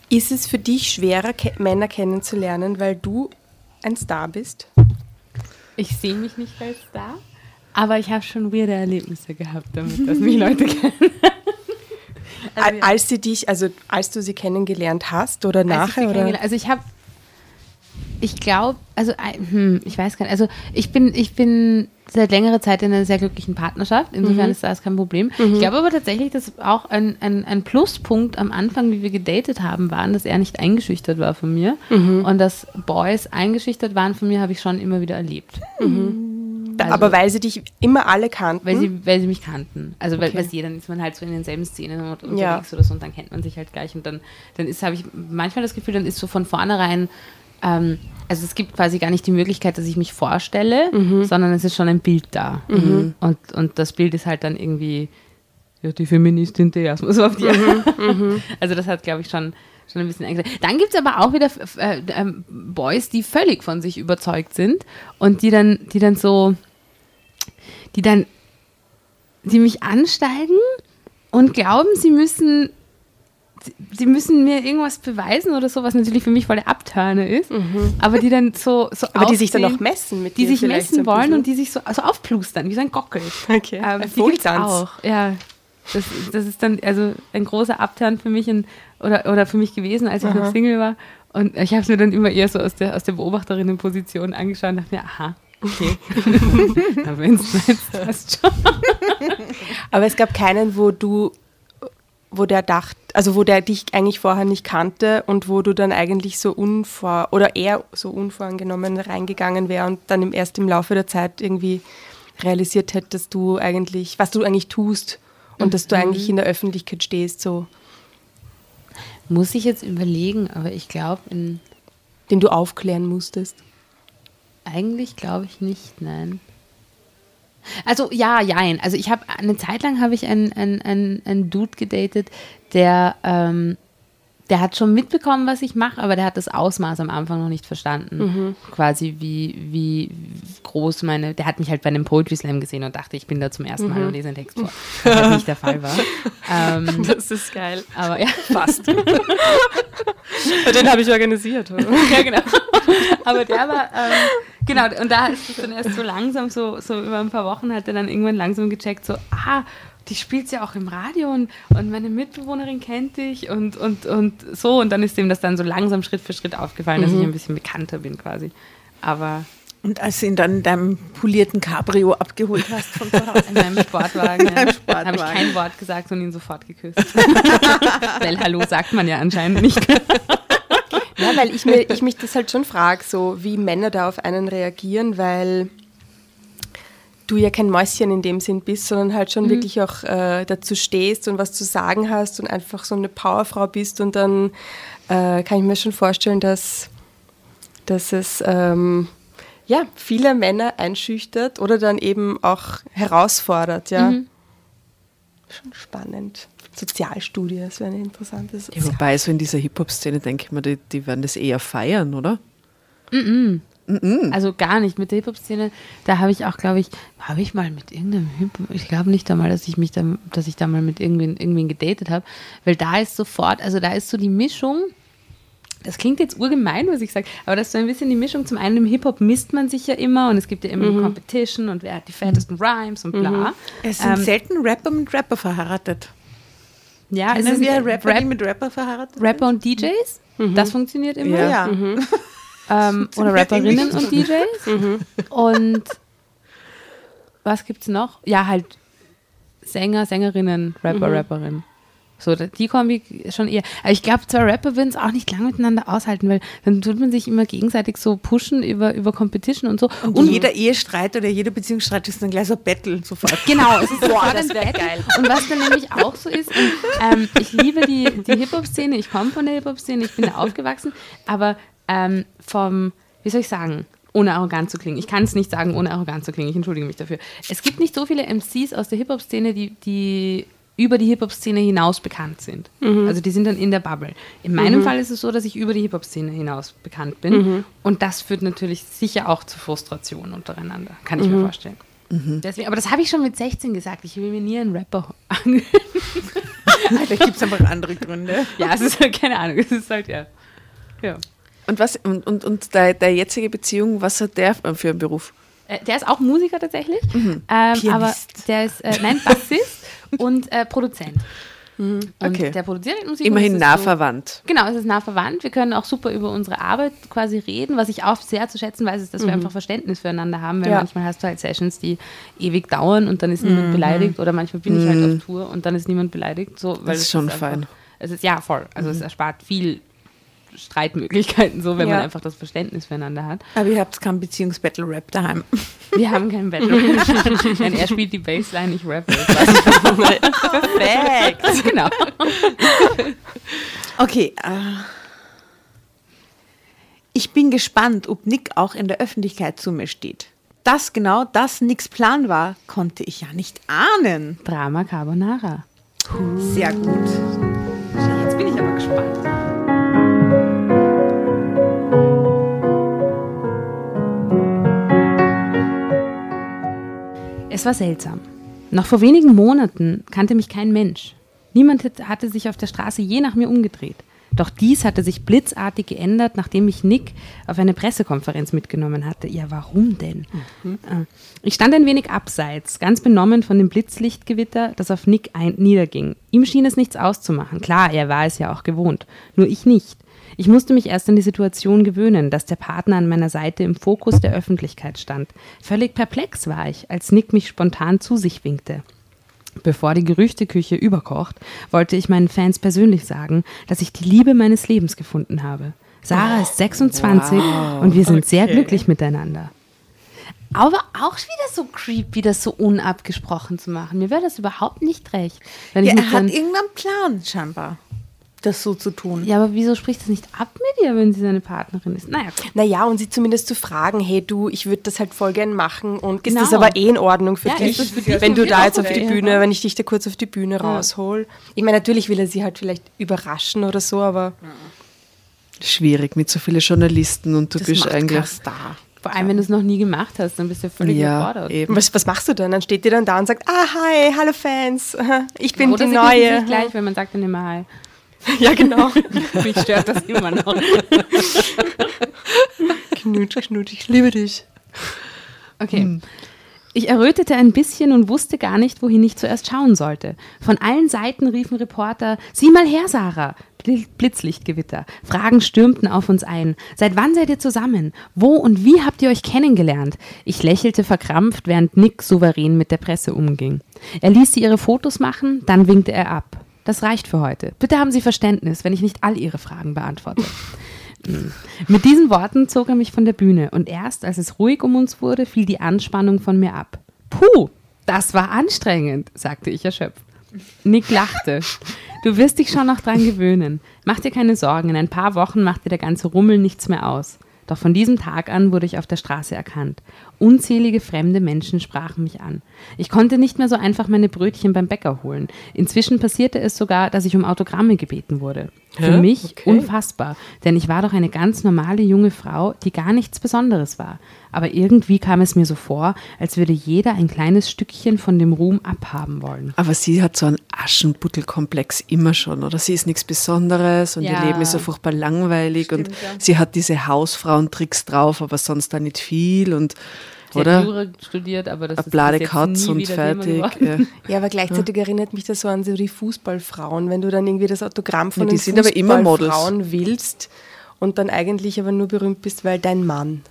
Ist es für dich schwerer, ke Männer kennenzulernen, weil du ein Star bist? Ich sehe mich nicht als Star, aber ich habe schon weirde Erlebnisse gehabt damit, dass mich Leute kennen. Al- als sie dich, also als du sie kennengelernt hast oder nachher oder? Also ich habe, ich glaube, also hm, ich weiß gar nicht, also ich bin, ich bin seit längerer Zeit in einer sehr glücklichen Partnerschaft, insofern ist das kein Problem. Ich glaube aber tatsächlich, dass auch ein, ein, ein Pluspunkt am Anfang, wie wir gedatet haben, waren, dass er nicht eingeschüchtert war von mir und dass Boys eingeschüchtert waren von mir, habe ich schon immer wieder erlebt. Also- aber weil sie dich immer alle kannten. Weil sie, weil sie mich kannten. Also weil, Okay. weil sie, dann ist man halt so in denselben Szenen unterwegs Ja. oder so und dann kennt man sich halt gleich und dann, dann ist, habe ich manchmal das Gefühl, dann ist so von vornherein, ähm, also es gibt quasi gar nicht die Möglichkeit, dass ich mich vorstelle, sondern es ist schon ein Bild da. Und, und das Bild ist halt dann irgendwie, ja, die Feministin Theasmus auf die Also das hat, glaube ich, schon, schon ein bisschen eingesetzt. Dann gibt es aber auch wieder äh, ähm, Boys, die völlig von sich überzeugt sind und die dann, die dann so, die dann, die mich ansteigen und glauben, sie müssen, sie- sie müssen mir irgendwas beweisen oder so, was natürlich für mich voll der Abturner ist, aber die dann so, so aber die sich dann auch messen mit die sich messen wollen und die sich so also aufplustern, wie so ein Gockel. Okay, Ähm, die gibt's auch, ja. Das, das ist dann also ein großer Abturn für mich und, oder, oder für mich gewesen, als ich Aha. noch Single war. Und ich habe es mir dann immer eher so aus der, aus der Beobachterinnenposition angeschaut und dachte mir, aha, okay. Aber wenn es meinst, passt schon. Aber es gab keinen, wo du, wo der dacht, also wo der dich eigentlich vorher nicht kannte und wo du dann eigentlich so unvor oder er so unvoreingenommen reingegangen wäre und dann im, erst im Laufe der Zeit irgendwie realisiert hätte, dass du eigentlich, was du eigentlich tust und dass du eigentlich in der Öffentlichkeit stehst, so, Muss ich jetzt überlegen, aber ich glaube, in den du aufklären musstest. Eigentlich glaube ich nicht, nein. Also ja, jein. Also ich habe eine Zeit lang habe ich einen, einen, einen, einen Dude gedatet, der, ähm, der hat schon mitbekommen, was ich mache, aber der hat das Ausmaß am Anfang noch nicht verstanden. Quasi wie, wie groß meine, der hat mich halt bei einem Poetry Slam gesehen und dachte, ich bin da zum ersten Mal und lese einen Text vor. Was nicht der Fall war. Ähm, Das ist geil. aber ja, Fast. Den habe ich organisiert. ja, genau. Aber der war, ähm, genau, und da ist es dann erst so langsam, so, so über ein paar Wochen hat er dann irgendwann langsam gecheckt, so, ah, die spielt ja auch im Radio und, und meine Mitbewohnerin kennt dich und, und, und so. Und dann ist ihm das dann so langsam Schritt für Schritt aufgefallen, dass ich ein bisschen bekannter bin quasi. Aber Und als du ihn dann in deinem polierten Cabrio abgeholt hast von zu Hause. in meinem Sportwagen, In ja, Sportwagen. habe ich kein Wort gesagt und ihn sofort geküsst. Weil Hallo sagt man ja anscheinend nicht. Ja, weil ich, mir, ich mich das halt schon frage, so wie Männer da auf einen reagieren, weil du ja kein Mäuschen in dem Sinn bist, sondern halt schon wirklich auch äh, dazu stehst und was zu sagen hast und einfach so eine Powerfrau bist und dann äh, kann ich mir schon vorstellen, dass, dass es ähm, ja, viele Männer einschüchtert oder dann eben auch herausfordert, ja. Schon spannend. Sozialstudie, das wäre eine interessante Ja, wobei, so in dieser Hip-Hop-Szene denke ich mir, die, die werden das eher feiern, oder? Also gar nicht. Mit der Hip-Hop-Szene, da habe ich auch, glaube ich, habe ich mal mit irgendeinem Hip ich glaube nicht einmal, dass ich mich da, dass ich da mal mit irgendwen, irgendwen gedatet habe, weil da ist sofort, also da ist so die Mischung, das klingt jetzt urgemein, was ich sage, aber das ist so ein bisschen die Mischung. Zum einen im Hip-Hop misst man sich ja immer und es gibt ja immer eine Competition und wer hat die fettesten Rhymes und bla. Es sind Ähm, selten Rapper mit Rapper verheiratet. Ja, es Kennen ist wir ein Rapper, die Rap, mit Rapper verheiratet Rapper und DJs. Das funktioniert immer. Ja. ähm, oder Rapperinnen und DJs. Und was gibt's noch? Ja, halt Sänger, Sängerinnen, Rapper, Rapperinnen. So, die Kombi schon eher. Aber ich glaube, zwei Rapper würden es auch nicht lange miteinander aushalten, weil dann tut man sich immer gegenseitig so pushen über, über Competition und so. Und, jeder Ehestreit oder jeder Beziehungsstreit ist dann gleich so Battle sofort. Genau, es ist sofort das ein wär Battle. geil. Und was dann nämlich auch so ist, und, ähm, ich liebe die, die Hip-Hop-Szene, ich komme von der Hip-Hop-Szene, ich bin da aufgewachsen, aber ähm, vom, wie soll ich sagen, ohne arrogant zu klingen. Ich kann es nicht sagen, ohne arrogant zu klingen. Ich entschuldige mich dafür. Es gibt nicht so viele MCs aus der Hip-Hop-Szene, die, die über die Hip-Hop-Szene hinaus bekannt sind. Also die sind dann in der Bubble. In meinem Fall ist es so, dass ich über die Hip-Hop-Szene hinaus bekannt bin. Und das führt natürlich sicher auch zu Frustration untereinander. Kann ich mir vorstellen. Deswegen, aber das habe ich schon mit 16 gesagt. Ich will mir nie einen Rapper angehören. Vielleicht gibt es einfach andere Gründe. ja, es ist halt keine Ahnung. Es ist halt, ja. ja. Und was und, und, und deine, deine jetzige Beziehung, was hat der für einen Beruf? Äh, Der ist auch Musiker tatsächlich. Ähm, aber der ist, äh, nein, Bassist und äh, Produzent. Und Okay. der produziert Musik. Immerhin nah so- verwandt. Genau, es ist nah verwandt. Wir können auch super über unsere Arbeit quasi reden. Was ich auch sehr zu schätzen weiß, ist, dass wir einfach Verständnis füreinander haben, weil Ja. manchmal hast du halt Sessions, die ewig dauern und dann ist niemand beleidigt oder manchmal bin ich halt auf Tour und dann ist niemand beleidigt. So, weil ist schon einfach, fein. Es ist ja voll. Also es erspart viel Streitmöglichkeiten, so wenn Ja. man einfach das Verständnis füreinander hat. Aber ihr habt keinen Beziehungs-Battle-Rap daheim. Wir haben keinen Battle. Nein, er spielt die Bassline, ich rappe. Perfekt. genau. Okay. Äh, ich bin gespannt, ob Nick auch in der Öffentlichkeit zu mir steht. Dass genau das Nicks Plan war, konnte ich ja nicht ahnen. Drama Carbonara. Sehr gut. Jetzt bin ich aber gespannt. Es war seltsam. Noch vor wenigen Monaten kannte mich kein Mensch. Niemand hatte sich auf der Straße je nach mir umgedreht. Doch dies hatte sich blitzartig geändert, nachdem mich Nick auf eine Pressekonferenz mitgenommen hatte. Ja, warum denn? Äh, Ich stand ein wenig abseits, ganz benommen von dem Blitzlichtgewitter, das auf Nick ein niederging. Ihm schien es nichts auszumachen. Klar, er war es ja auch gewohnt. Nur ich nicht. Ich musste mich erst an die Situation gewöhnen, dass der Partner an meiner Seite im Fokus der Öffentlichkeit stand. Völlig perplex war ich, als Nick mich spontan zu sich winkte. Bevor die Gerüchteküche überkocht, wollte ich meinen Fans persönlich sagen, dass ich die Liebe meines Lebens gefunden habe. Sarah ist 26 und wir sind sehr glücklich miteinander. Aber auch wieder so creepy, das so unabgesprochen zu machen. Mir wäre das überhaupt nicht recht. Wenn ich Ja, er hat irgendeinen Plan scheinbar, das so zu tun. ja, aber wieso spricht das nicht ab mit ihr, wenn sie seine Partnerin ist? Naja, gut. Naja, und sie zumindest zu fragen, hey du, ich würde das halt voll gern machen und Genau. ist das aber eh in Ordnung für Ja, dich, für dich wenn du da jetzt auf die ja. Bühne, wenn ich dich da kurz auf die Bühne raushol. Ich meine, natürlich will er sie halt vielleicht überraschen oder so, aber Schwierig mit so vielen Journalisten und du Das bist eigentlich. kein Star. Vor allem, wenn du es noch nie gemacht hast, dann bist du völlig Ja, überfordert. eben. was, was machst du dann? Dann steht ihr dann da und sagt, ah, hi, hallo Fans, ich bin Oder die Neue. sich gleich, wenn man sagt dann immer Hi. Ja, genau. Mich stört das immer noch. knut, knut, ich liebe dich. Okay. Ich errötete ein bisschen und wusste gar nicht, wohin ich zuerst schauen sollte. Von allen Seiten riefen Reporter, sieh mal her, Sarah. Bl- Blitzlichtgewitter. Fragen stürmten auf uns ein. Seit wann seid ihr zusammen? Wo und wie habt ihr euch kennengelernt? Ich lächelte verkrampft, während Nick souverän mit der Presse umging. Er ließ sie ihre Fotos machen, dann winkte er ab. Das reicht für heute. Bitte haben Sie Verständnis, wenn ich nicht all Ihre Fragen beantworte. Mit diesen Worten zog er mich von der Bühne und erst als es ruhig um uns wurde, fiel die Anspannung von mir ab. Puh, das war anstrengend, sagte ich erschöpft. Nick lachte. Du wirst dich schon noch dran gewöhnen. Mach dir keine Sorgen, in ein paar Wochen macht dir der ganze Rummel nichts mehr aus. Doch von diesem Tag an wurde ich auf der Straße erkannt. Unzählige fremde Menschen sprachen mich an. Ich konnte nicht mehr so einfach meine Brötchen beim Bäcker holen. Inzwischen passierte es sogar, dass ich um Autogramme gebeten wurde. Für mich unfassbar, denn ich war doch eine ganz normale junge Frau, die gar nichts Besonderes war. Aber irgendwie kam es mir so vor, als würde jeder ein kleines Stückchen von dem Ruhm abhaben wollen. Aber sie hat so einen Aschenputtelkomplex immer schon, oder? Sie ist nichts Besonderes und Ja. ihr Leben ist so furchtbar langweilig und sie hat diese Hausfrauentricks drauf, aber sonst da nicht viel und, Hat oder? Jura studiert, aber das Eine ist Katz nie und fertig. Ja. Ja, aber gleichzeitig erinnert mich das so an so die Fußballfrauen, wenn du dann irgendwie das Autogramm von Ja, die den. Fußballfrauen willst und dann eigentlich aber nur berühmt bist, weil dein Mann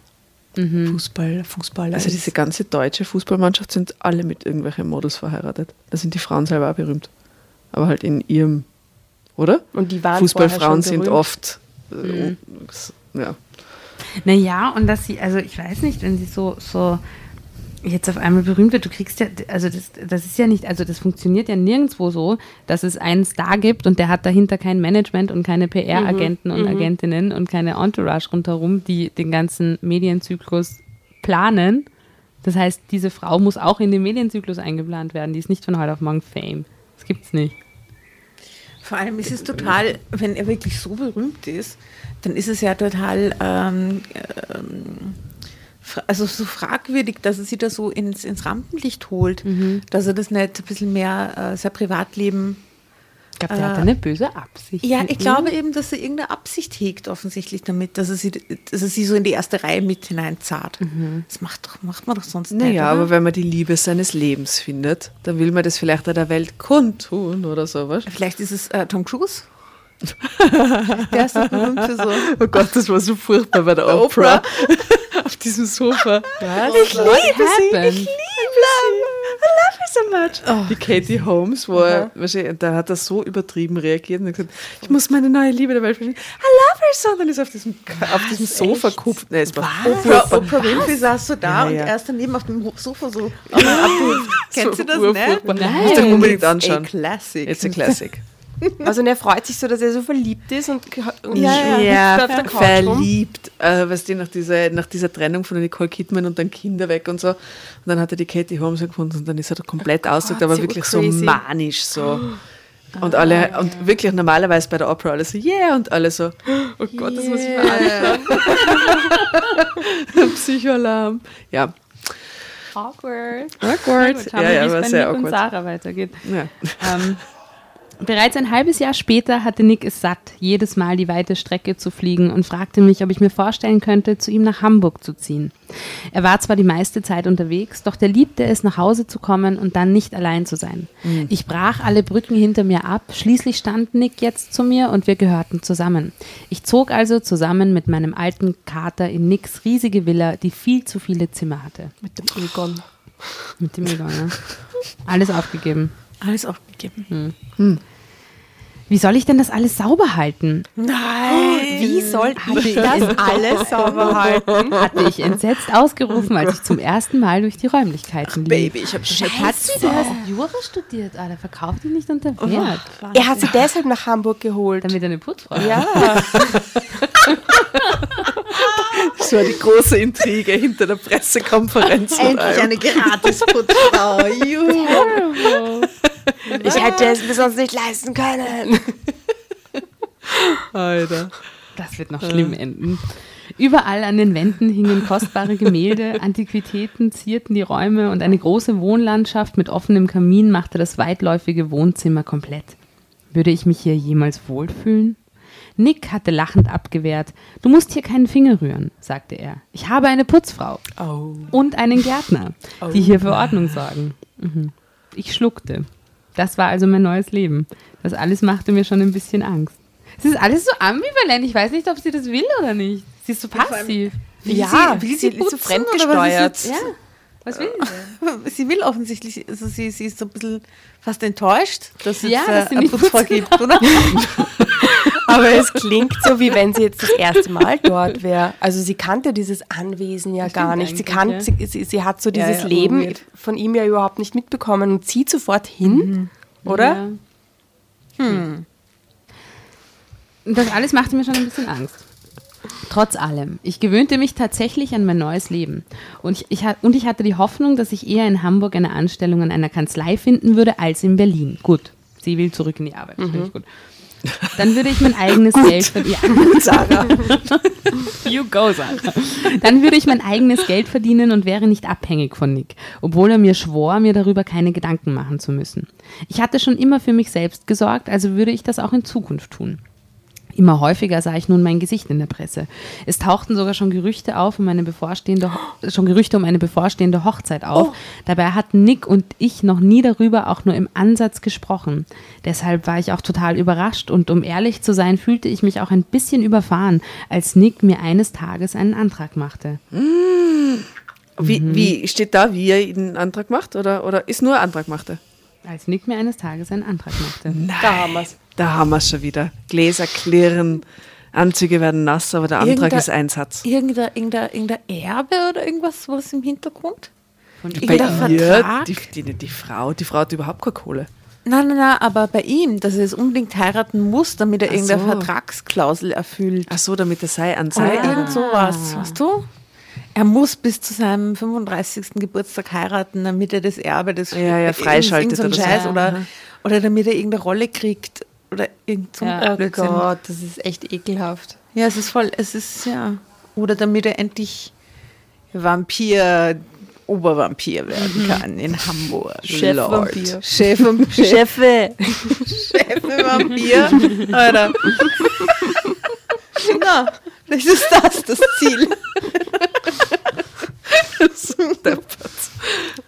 Fußball, Fußballer Also diese ganze deutsche Fußballmannschaft sind alle mit irgendwelchen Models verheiratet. Da sind die Frauen selber auch berühmt. Aber halt in ihrem, oder? Und die waren Fußballfrauen sind oft, äh, ja. Naja, und dass sie, also ich weiß nicht, wenn sie so, so jetzt auf einmal berühmt wird, du kriegst ja, also das, das ist ja nicht, also das funktioniert ja nirgendwo so, dass es einen Star gibt und der hat dahinter kein Management und keine PR-Agenten und Agentinnen und keine Entourage rundherum, die den ganzen Medienzyklus planen. Das heißt, diese Frau muss auch in den Medienzyklus eingeplant werden. Die ist nicht von heute auf morgen Fame. Das gibt's nicht. Vor allem ist es total, wenn er wirklich so berühmt ist, dann ist es ja total, ähm, ähm, also so fragwürdig, dass er sie da so ins, ins Rampenlicht holt, dass er das nicht ein bisschen mehr äh, sein Privatleben. Ich glaube, der hat eine böse Absicht. Ja, ich glaube eben, dass er irgendeine Absicht hegt, offensichtlich damit, dass er sie, dass er sie so in die erste Reihe mit hineinzahlt. Das macht, doch, macht man doch sonst nicht. Naja, aber wenn man die Liebe seines Lebens findet, dann will man das vielleicht auch der Welt kundtun oder sowas. Vielleicht ist es äh, Tom Cruise. Der ist doch berühmt für so. Oh Gott, das war so furchtbar bei der Oprah. Auf diesem Sofa. ich liebe liebe sie. so much. Die Katie Holmes, wo weißt du, da hat er so übertrieben reagiert und hat gesagt, ich muss meine neue Liebe der Welt verstehen. I love her so. Und dann ist er auf diesem, auf diesem Sofa gekupft. Nein, es war Oprah. Oprah Winfrey saß so da Ja, ja. und er ist daneben auf dem Sofa so. Kennst du das nicht? urfurchtbar. Nein. Musst du dir unbedingt It's a anschauen. classic. It's a classic. Also und er freut sich so, dass er so verliebt ist und, und Ja, Couch rum. verliebt. Äh, weißt du, nach dieser, nach dieser Trennung von Nicole Kidman und dann Kinder weg und so. Und dann hat er die Katie Holmes gefunden und dann ist er da komplett ausgedrückt, aber wirklich so crazy. manisch so. Und alle, und wirklich normalerweise bei der Opera alle so, yeah, und alle so, oh Gott, das muss ich mir anschauen. Psychoalarm. Ja. Awkward. Awkward. Ja, ja, war sehr Nick und awkward. Sarah weitergeht. ja. Ähm, Bereits ein halbes Jahr später hatte Nick es satt, jedes Mal die weite Strecke zu fliegen und fragte mich, ob ich mir vorstellen könnte, zu ihm nach Hamburg zu ziehen. Er war zwar die meiste Zeit unterwegs, doch der liebte es, nach Hause zu kommen und dann nicht allein zu sein. Ich brach alle Brücken hinter mir ab, schließlich stand Nick jetzt zu mir und wir gehörten zusammen. Ich zog also zusammen mit meinem alten Kater in Nicks riesige Villa, die viel zu viele Zimmer hatte. Mit dem Egon. Mit dem Egon, ne? Alles aufgegeben. Alles aufgegeben. Wie soll ich denn das alles sauber halten? Nein! Wie soll ich das alles sauber halten? Hatte ich entsetzt ausgerufen, als ich zum ersten Mal durch die Räumlichkeiten lief. Baby, ich habe schon du hast Jura studiert, ah, der verkauft dich nicht unter Wert. Er hat sie deshalb nach Hamburg geholt. Damit er eine Putzfrau hat. Ja, Das war die große Intrige hinter der Pressekonferenz. Endlich eine Gratisputzfrau. Juhu. Ich hätte es mir sonst nicht leisten können. Alter. Das wird noch schlimm enden. Überall an den Wänden hingen kostbare Gemälde, Antiquitäten zierten die Räume und eine große Wohnlandschaft mit offenem Kamin machte das weitläufige Wohnzimmer komplett. Würde ich mich hier jemals wohlfühlen? Nick hatte lachend abgewehrt. Du musst hier keinen Finger rühren, sagte er. Ich habe eine Putzfrau und einen Gärtner, die hier für Ordnung sorgen. Mhm. Ich schluckte. Das war also mein neues Leben. Das alles machte mir schon ein bisschen Angst. Es ist alles so ambivalent. Ich weiß nicht, ob sie das will oder nicht. Sie ist so passiv. Ja, will sie sie ist so fremdgesteuert. oder Ja. Was will sie? Sie will offensichtlich, also sie, sie ist so ein bisschen fast enttäuscht, dass es Ja, äh, dass sie nicht Putzfrau putzen gibt, oder? Aber es klingt so, wie wenn sie jetzt das erste Mal dort wäre. Also sie kannte dieses Anwesen ja gar nicht. Sie, kann, ja. sie, sie, sie hat so Ja, dieses ja, Leben weird. von ihm ja überhaupt nicht mitbekommen und zieht sofort hin, oder? Ja. Hm. Das alles machte mir schon ein bisschen Angst. Trotz allem. Ich gewöhnte mich tatsächlich an mein neues Leben. Und ich, ich, und ich hatte die Hoffnung, dass ich eher in Hamburg eine Anstellung in einer Kanzlei finden würde, als in Berlin. Gut. Sie will zurück in die Arbeit. Finde ich gut. Dann würde ich mein eigenes Geld verdienen. Sarah. You go, Sarah. Dann würde ich mein eigenes Geld verdienen und wäre nicht abhängig von Nick, obwohl er mir schwor, mir darüber keine Gedanken machen zu müssen. Ich hatte schon immer für mich selbst gesorgt, also würde ich das auch in Zukunft tun. Immer häufiger sah ich nun mein Gesicht in der Presse. Es tauchten sogar schon Gerüchte auf um eine bevorstehende Ho- schon Gerüchte um eine bevorstehende Hochzeit auf. Dabei hatten Nick und ich noch nie darüber auch nur im Ansatz gesprochen. Deshalb war ich auch total überrascht und um ehrlich zu sein, fühlte ich mich auch ein bisschen überfahren, als Nick mir eines Tages einen Antrag machte. Wie, wie steht da, wie er einen Antrag macht? Oder, oder ist nur ein Antrag machte? Als Nick mir eines Tages einen Antrag machte. Da haben wir's. Da haben wir es schon wieder. Gläser klirren, Anzüge werden nass, aber der Antrag Irgendein- ist ein Satz. Irgendein, irgendein, irgendein Erbe oder irgendwas was im Hintergrund? Von Bei ihr, Vertrag? die, die, die Frau, die Frau hat überhaupt keine Kohle. Nein, nein, nein, aber bei ihm, dass er es unbedingt heiraten muss, damit er Ach irgendeine so. Vertragsklausel erfüllt. Ach so, damit er sei an sei. irgend sowas, weißt du? Er muss bis zu seinem 35. Geburtstag heiraten, damit er das Erbe des Ja, ja, freischaltet oder. Scheiß oder, oder damit er irgendeine Rolle kriegt oder irgend so Ja. Oh. Gott, das ist echt ekelhaft. Ja, es ist voll, es ist, ja. Oder damit er endlich Vampir, Obervampir werden kann in Hamburg. Chefvampir. Lord. Chef, Chef, Chefe. Chef-Vampir. Alter. Na, vielleicht ist das das Ziel.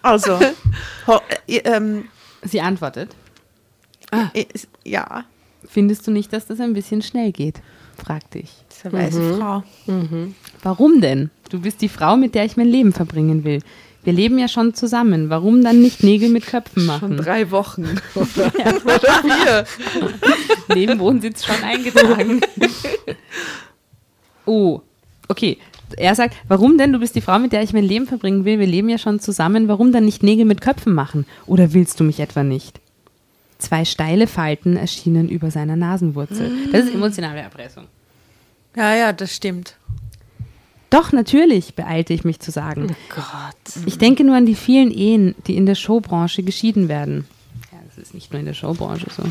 Also, äh, ähm, Sie antwortet. äh, ist- ja, Findest du nicht, dass das ein bisschen schnell geht? fragte ich. das ist eine weise Frau. Warum denn? Du bist die Frau, mit der ich mein Leben verbringen will. Wir leben ja schon zusammen. Warum dann nicht Nägel mit Köpfen Schon machen? drei Wochen. Oder, oder vier. Nebenwohnsitz schon eingetragen. oh, okay. Er sagt, warum denn? Du bist die Frau, mit der ich mein Leben verbringen will. Wir leben ja schon zusammen. Warum dann nicht Nägel mit Köpfen machen? Oder willst du mich etwa nicht? Zwei steile Falten erschienen über seiner Nasenwurzel. Das ist emotionale Erpressung. Ja, ja, das stimmt. Doch, natürlich, beeilte ich mich zu sagen. Gott. Ich denke nur an die vielen Ehen, die in der Showbranche geschieden werden. Ja, das ist nicht nur in der Showbranche so.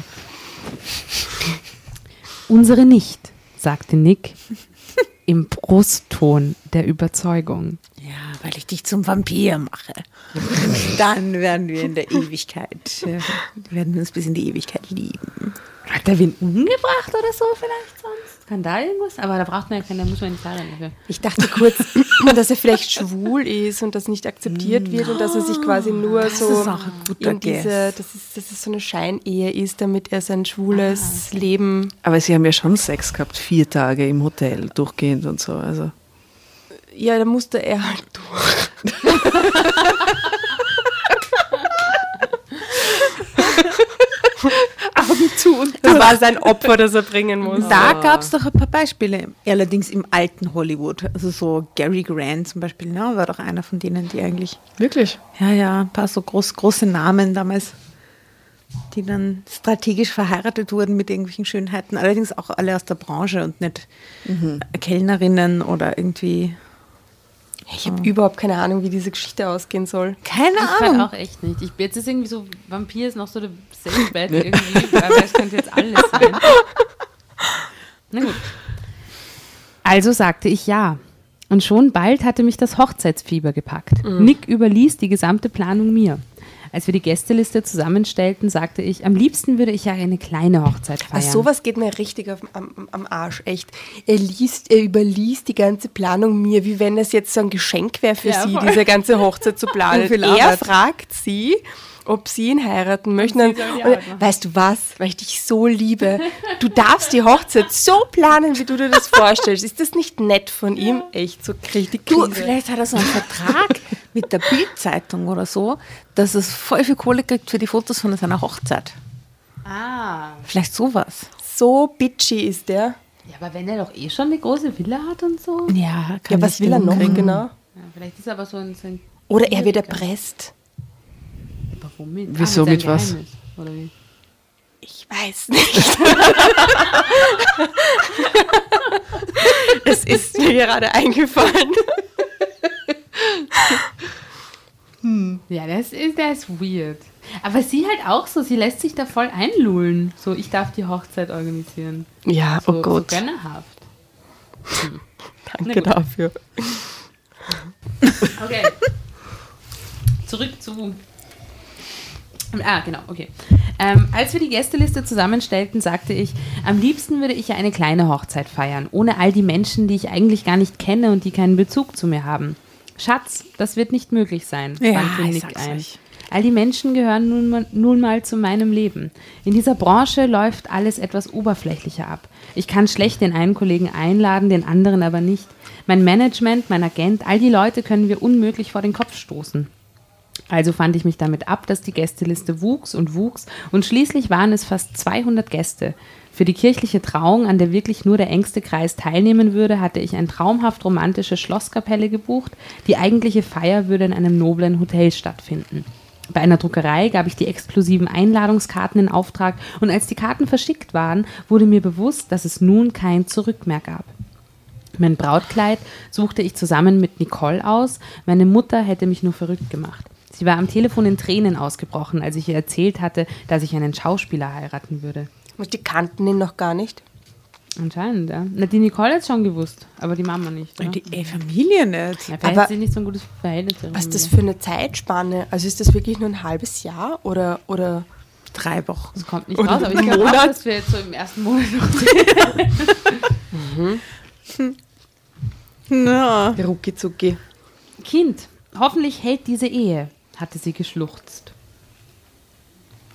Unsere nicht, sagte Nick im Brustton der Überzeugung. Ja, weil ich dich zum Vampir mache. Dann werden wir in der Ewigkeit, äh, werden wir uns bis in die Ewigkeit lieben. Hat er wen umgebracht oder so vielleicht sonst? Da irgendwas? Aber da braucht man ja keinen, da muss man nicht sagen dafür. Ich dachte kurz, dass er vielleicht schwul ist und das nicht akzeptiert wird und dass er sich quasi nur so ist auch ein guter in diese, Guess. dass es, dass es so eine Scheinehe ist, damit er sein schwules Leben. Aber sie haben ja schon Sex gehabt, vier Tage im Hotel, durchgehend und so. Also. Ja, da musste er halt durch. Augen zu und Das war sein Opfer, das er bringen muss. Da gab es doch ein paar Beispiele, allerdings im alten Hollywood. Also so Gary Grant zum Beispiel, ne, war doch einer von denen, die eigentlich, Wirklich? ja, ja, ein paar so groß, große Namen damals, die dann strategisch verheiratet wurden mit irgendwelchen Schönheiten. Allerdings auch alle aus der Branche und nicht Kellnerinnen oder irgendwie. Ich habe überhaupt keine Ahnung, wie diese Geschichte ausgehen soll. Keine Ich Ahnung. auch echt nicht. Ich, jetzt ist irgendwie so, Vampir ist noch so der Safe Bet irgendwie, aber es könnte jetzt alles sein. Na gut. Also sagte ich ja. Und schon bald hatte mich das Hochzeitsfieber gepackt. Nick überließ die gesamte Planung mir. Als wir die Gästeliste zusammenstellten, sagte ich, am liebsten würde ich ja eine kleine Hochzeit feiern. Also sowas geht mir richtig auf, am, am Arsch, echt. Er liest, er überliest die ganze Planung mir, wie wenn es jetzt so ein Geschenk wäre für Ja, sie, voll. diese ganze Hochzeit zu planen. er fragt sie, ob sie ihn heiraten möchten. Und, weißt du was, weil ich dich so liebe, du darfst die Hochzeit so planen, wie du dir das vorstellst. Ist das nicht nett von ihm? Echt, so die Du, vielleicht hat er so einen Vertrag mit der Bildzeitung oder so, dass es voll viel Kohle kriegt für die Fotos von seiner Hochzeit. ah. Vielleicht sowas. So bitchy ist der. Ja, aber wenn er doch eh schon eine große Villa hat und so. Ja, kann Ja, was will er noch genau? Ja, vielleicht ist er aber so ein, so ein Oder er wird erpresst. Warum mit? Wieso, seinem mit was? Geheimnis, Oder wie? Ich weiß nicht. Es ist mir gerade eingefallen. Ja, das ist, der ist weird. Aber sie halt auch so, sie lässt sich da voll einlullen. So, ich darf die Hochzeit organisieren. Ja, So, oh Gott. So gönnerhaft. Danke dafür. Okay. Zurück zu. Ah, genau, okay. Ähm, als wir die Gästeliste zusammenstellten, sagte ich, am liebsten würde ich ja eine kleine Hochzeit feiern, ohne all die Menschen, die ich eigentlich gar nicht kenne und die keinen Bezug zu mir haben. Schatz, das wird nicht möglich sein, Ja, wandte ich Nick ein. euch. All die Menschen gehören nun mal, nun mal zu meinem Leben. In dieser Branche läuft alles etwas oberflächlicher ab. Ich kann schlecht den einen Kollegen einladen, den anderen aber nicht. Mein Management, mein Agent, all die Leute können wir unmöglich vor den Kopf stoßen. Also fand ich mich damit ab, dass die Gästeliste wuchs und wuchs und schließlich waren es fast 200 Gäste. Für die kirchliche Trauung, an der wirklich nur der engste Kreis teilnehmen würde, hatte ich eine traumhaft romantische Schlosskapelle gebucht. Die eigentliche Feier würde in einem noblen Hotel stattfinden. Bei einer Druckerei gab ich die exklusiven Einladungskarten in Auftrag und als die Karten verschickt waren, wurde mir bewusst, dass es nun kein Zurück mehr gab. Mein Brautkleid suchte ich zusammen mit Nicole aus. Meine Mutter hätte mich nur verrückt gemacht. Sie war am Telefon in Tränen ausgebrochen, als ich ihr erzählt hatte, dass ich einen Schauspieler heiraten würde. Und die kannten ihn noch gar nicht. Anscheinend, ja. Na, die Nicole hat es schon gewusst, aber die Mama nicht. Ne? Die ey, Familie nicht. ja, vielleicht Aber- sie nicht so ein gutes Verhältnis. Was ist das für eine Zeitspanne? Also ist das wirklich nur ein halbes Jahr oder, oder Drei Wochen. Das kommt nicht Oder raus, aber ich glaube auch, dass wir jetzt so im ersten Monat noch Na. rucki zucki? Kind, hoffentlich hält diese Ehe, hatte sie geschluchzt.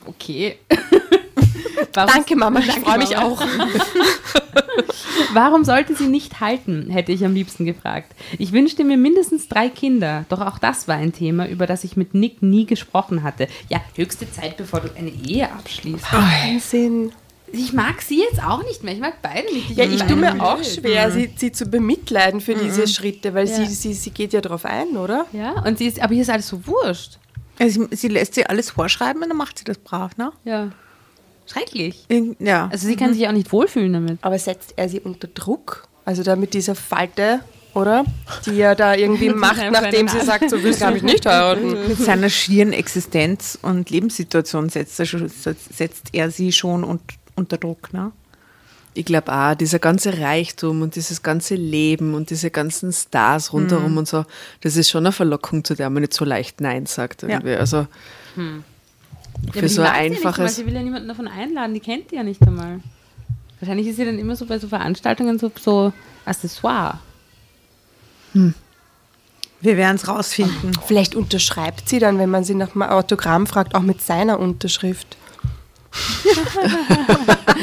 Okay. Warum- Danke Mama, ich Danke, freue mich auch. Warum sollte sie nicht halten, hätte ich am liebsten gefragt. Ich wünschte mir mindestens drei Kinder, doch auch das war ein Thema, über das ich mit Nick nie gesprochen hatte. Ja, höchste Zeit, bevor du eine Ehe abschließt. Wahnsinn. Ich mag sie jetzt auch nicht mehr, ich mag beide nicht. Ja, ich finde tue mir auch schwer, sie, sie zu bemitleiden für diese Schritte, weil Ja. sie, sie, sie geht ja drauf ein, oder? Ja, und sie ist, aber hier ist alles so wurscht. Also sie, sie lässt sie alles vorschreiben und dann macht sie das brav, ne? Ja. Schrecklich. Ja. Also sie kann sich auch nicht wohlfühlen damit. Aber setzt er sie unter Druck? Also da mit dieser Falte, oder? Die er da irgendwie macht, nachdem sie sagt, so willst du mich nicht heiraten. Mit seiner schieren Existenz und Lebenssituation setzt er, schon- setzt er sie schon un- unter Druck, ne? Ich glaube auch, dieser ganze Reichtum und dieses ganze Leben und diese ganzen Stars rundherum Mhm. und so, das ist schon eine Verlockung, zu der man nicht so leicht Nein sagt. Irgendwie. Also Ja, für aber die so ein ja einfaches. Sie will ja niemanden davon einladen, die kennt die ja nicht einmal. Wahrscheinlich ist sie dann immer so bei so Veranstaltungen so, so Accessoire. Wir werden es rausfinden. Vielleicht unterschreibt sie dann, wenn man sie nach einem Autogramm fragt, auch mit seiner Unterschrift.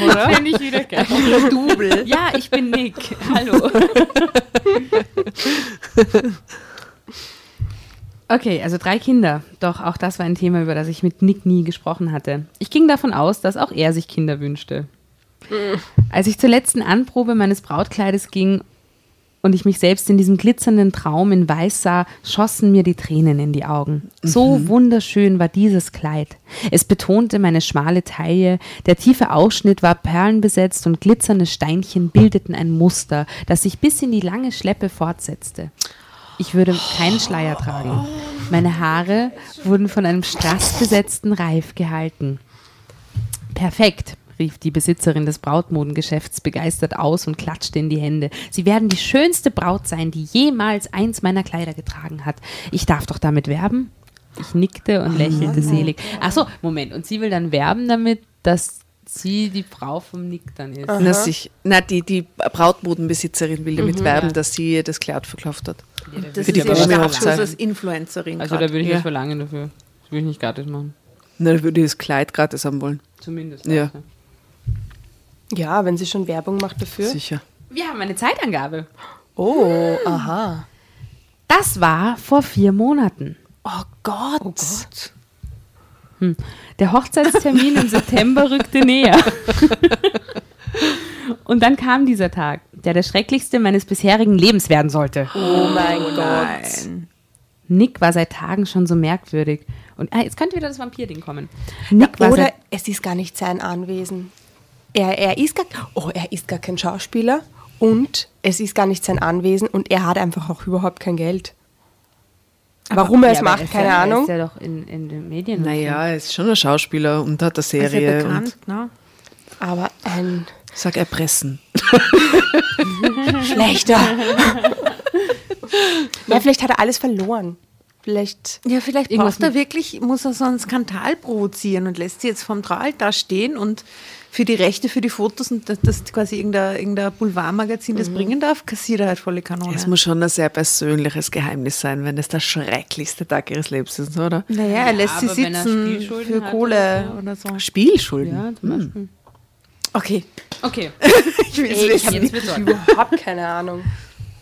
Oder? Finde ich wieder geil. Double. Ja, ich bin Nick. Hallo. Okay, also drei Kinder. Doch auch das war ein Thema, über das ich mit Nick nie gesprochen hatte. Ich ging davon aus, dass auch er sich Kinder wünschte. Als ich zur letzten Anprobe meines Brautkleides ging und ich mich selbst in diesem glitzernden Traum in Weiß sah, schossen mir die Tränen in die Augen. So wunderschön war dieses Kleid. Es betonte meine schmale Taille, der tiefe Ausschnitt war perlenbesetzt und glitzernde Steinchen bildeten ein Muster, das sich bis in die lange Schleppe fortsetzte. Ich würde keinen Schleier tragen. Meine Haare wurden von einem strassbesetzten Reif gehalten. Perfekt, rief die Besitzerin des Brautmodengeschäfts begeistert aus und klatschte in die Hände. Sie werden die schönste Braut sein, die jemals eins meiner Kleider getragen hat. Ich darf doch damit werben? Ich nickte und lächelte selig. Ach so, Moment. Und sie will dann werben damit, dass sie die Frau vom Nick dann ist. Na, sich, na die, die Brautmodenbesitzerin will damit werben, dass sie ihr das Kleid verkauft hat. Das Für die Promi-Hochzeit. Status als Influencerin. Also da grad. würde ich Ja. was verlangen dafür. Das würde ich nicht gratis machen. Na, dann würde ich das Kleid gratis haben wollen. Zumindest. Ja. also. Ja, wenn sie schon Werbung macht dafür. Sicher. Wir haben eine Zeitangabe. Oh, aha. Das war vor vier Monaten. Oh Gott. Oh Gott. Der Hochzeitstermin im September rückte näher. Und dann kam dieser Tag, der der schrecklichste meines bisherigen Lebens werden sollte. Oh mein Gott. Nein. Nick war seit Tagen schon so merkwürdig. Und ah, jetzt könnte wieder das Vampir-Ding kommen. Nick war Oder seit, es ist gar nicht sein Anwesen. Er, er, ist gar, oh, er ist gar kein Schauspieler und es ist gar nicht sein Anwesen und er hat einfach auch überhaupt kein Geld. Warum er es Ja, aber macht, ist keine ja, Ahnung. Ist ja doch in, in den Medien. Naja, er ist schon ein Schauspieler und hat eine Ist ja Serie. bekannt, und ne? Aber ein sag erpressen. schlechter. ja, vielleicht hat er alles verloren. Vielleicht. Ja, vielleicht braucht er wirklich, muss er so einen Skandal provozieren und lässt sie jetzt vom Traaltar stehen und für die Rechte, für die Fotos und dass das quasi irgendein, irgendein Boulevardmagazin das bringen darf, kassiert er halt volle Kanone. Es muss schon ein sehr persönliches Geheimnis sein, wenn es der schrecklichste Tag ihres Lebens ist, oder? naja, er lässt sie wenn er sitzen für Kohle oder so. Spielschulden. Ja, zum Beispiel. Okay. Okay. Ich will Ey, ich habe überhaupt keine Ahnung.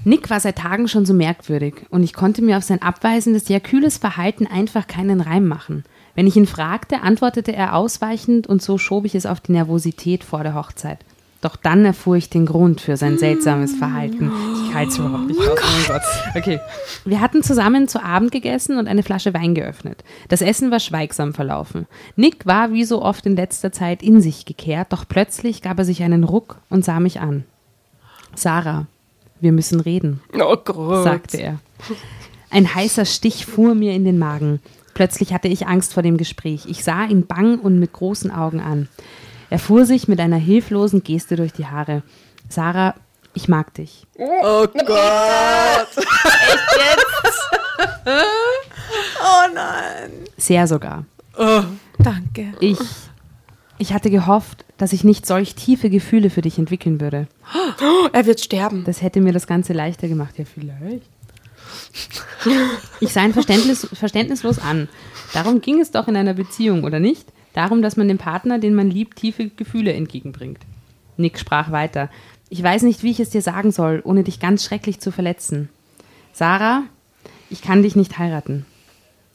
Nick war seit Tagen schon so merkwürdig und ich konnte mir auf sein abweisendes, ja kühles Verhalten einfach keinen Reim machen. Wenn ich ihn fragte, antwortete er ausweichend und so schob ich es auf die Nervosität vor der Hochzeit. Doch dann erfuhr ich den Grund für sein seltsames Verhalten. Ich halte es überhaupt nicht aus. Oh mein Gott. Okay. Wir hatten zusammen zu Abend gegessen und eine Flasche Wein geöffnet. Das Essen war schweigsam verlaufen. Nick war wie so oft in letzter Zeit in sich gekehrt, doch plötzlich gab er sich einen Ruck und sah mich an. Sarah, wir müssen reden Oh Gott. sagte er. Ein heißer Stich fuhr mir in den Magen. Plötzlich hatte ich Angst vor dem Gespräch. Ich sah ihn bang und mit großen Augen an. Er fuhr sich mit einer hilflosen Geste durch die Haare. Sarah, ich mag dich. Oh Gott! Oh nein. Sehr sogar. Danke. Ich, ich hatte gehofft, dass ich nicht solch tiefe Gefühle für dich entwickeln würde. Oh, er wird sterben. Das hätte mir das Ganze leichter gemacht. Ja, vielleicht. Ich sah ihn verständnis, verständnislos an. Darum ging es doch in einer Beziehung, oder nicht? Darum, dass man dem Partner, den man liebt, tiefe Gefühle entgegenbringt. Nick sprach weiter. Ich weiß nicht, wie ich es dir sagen soll, ohne dich ganz schrecklich zu verletzen. Sarah, ich kann dich nicht heiraten.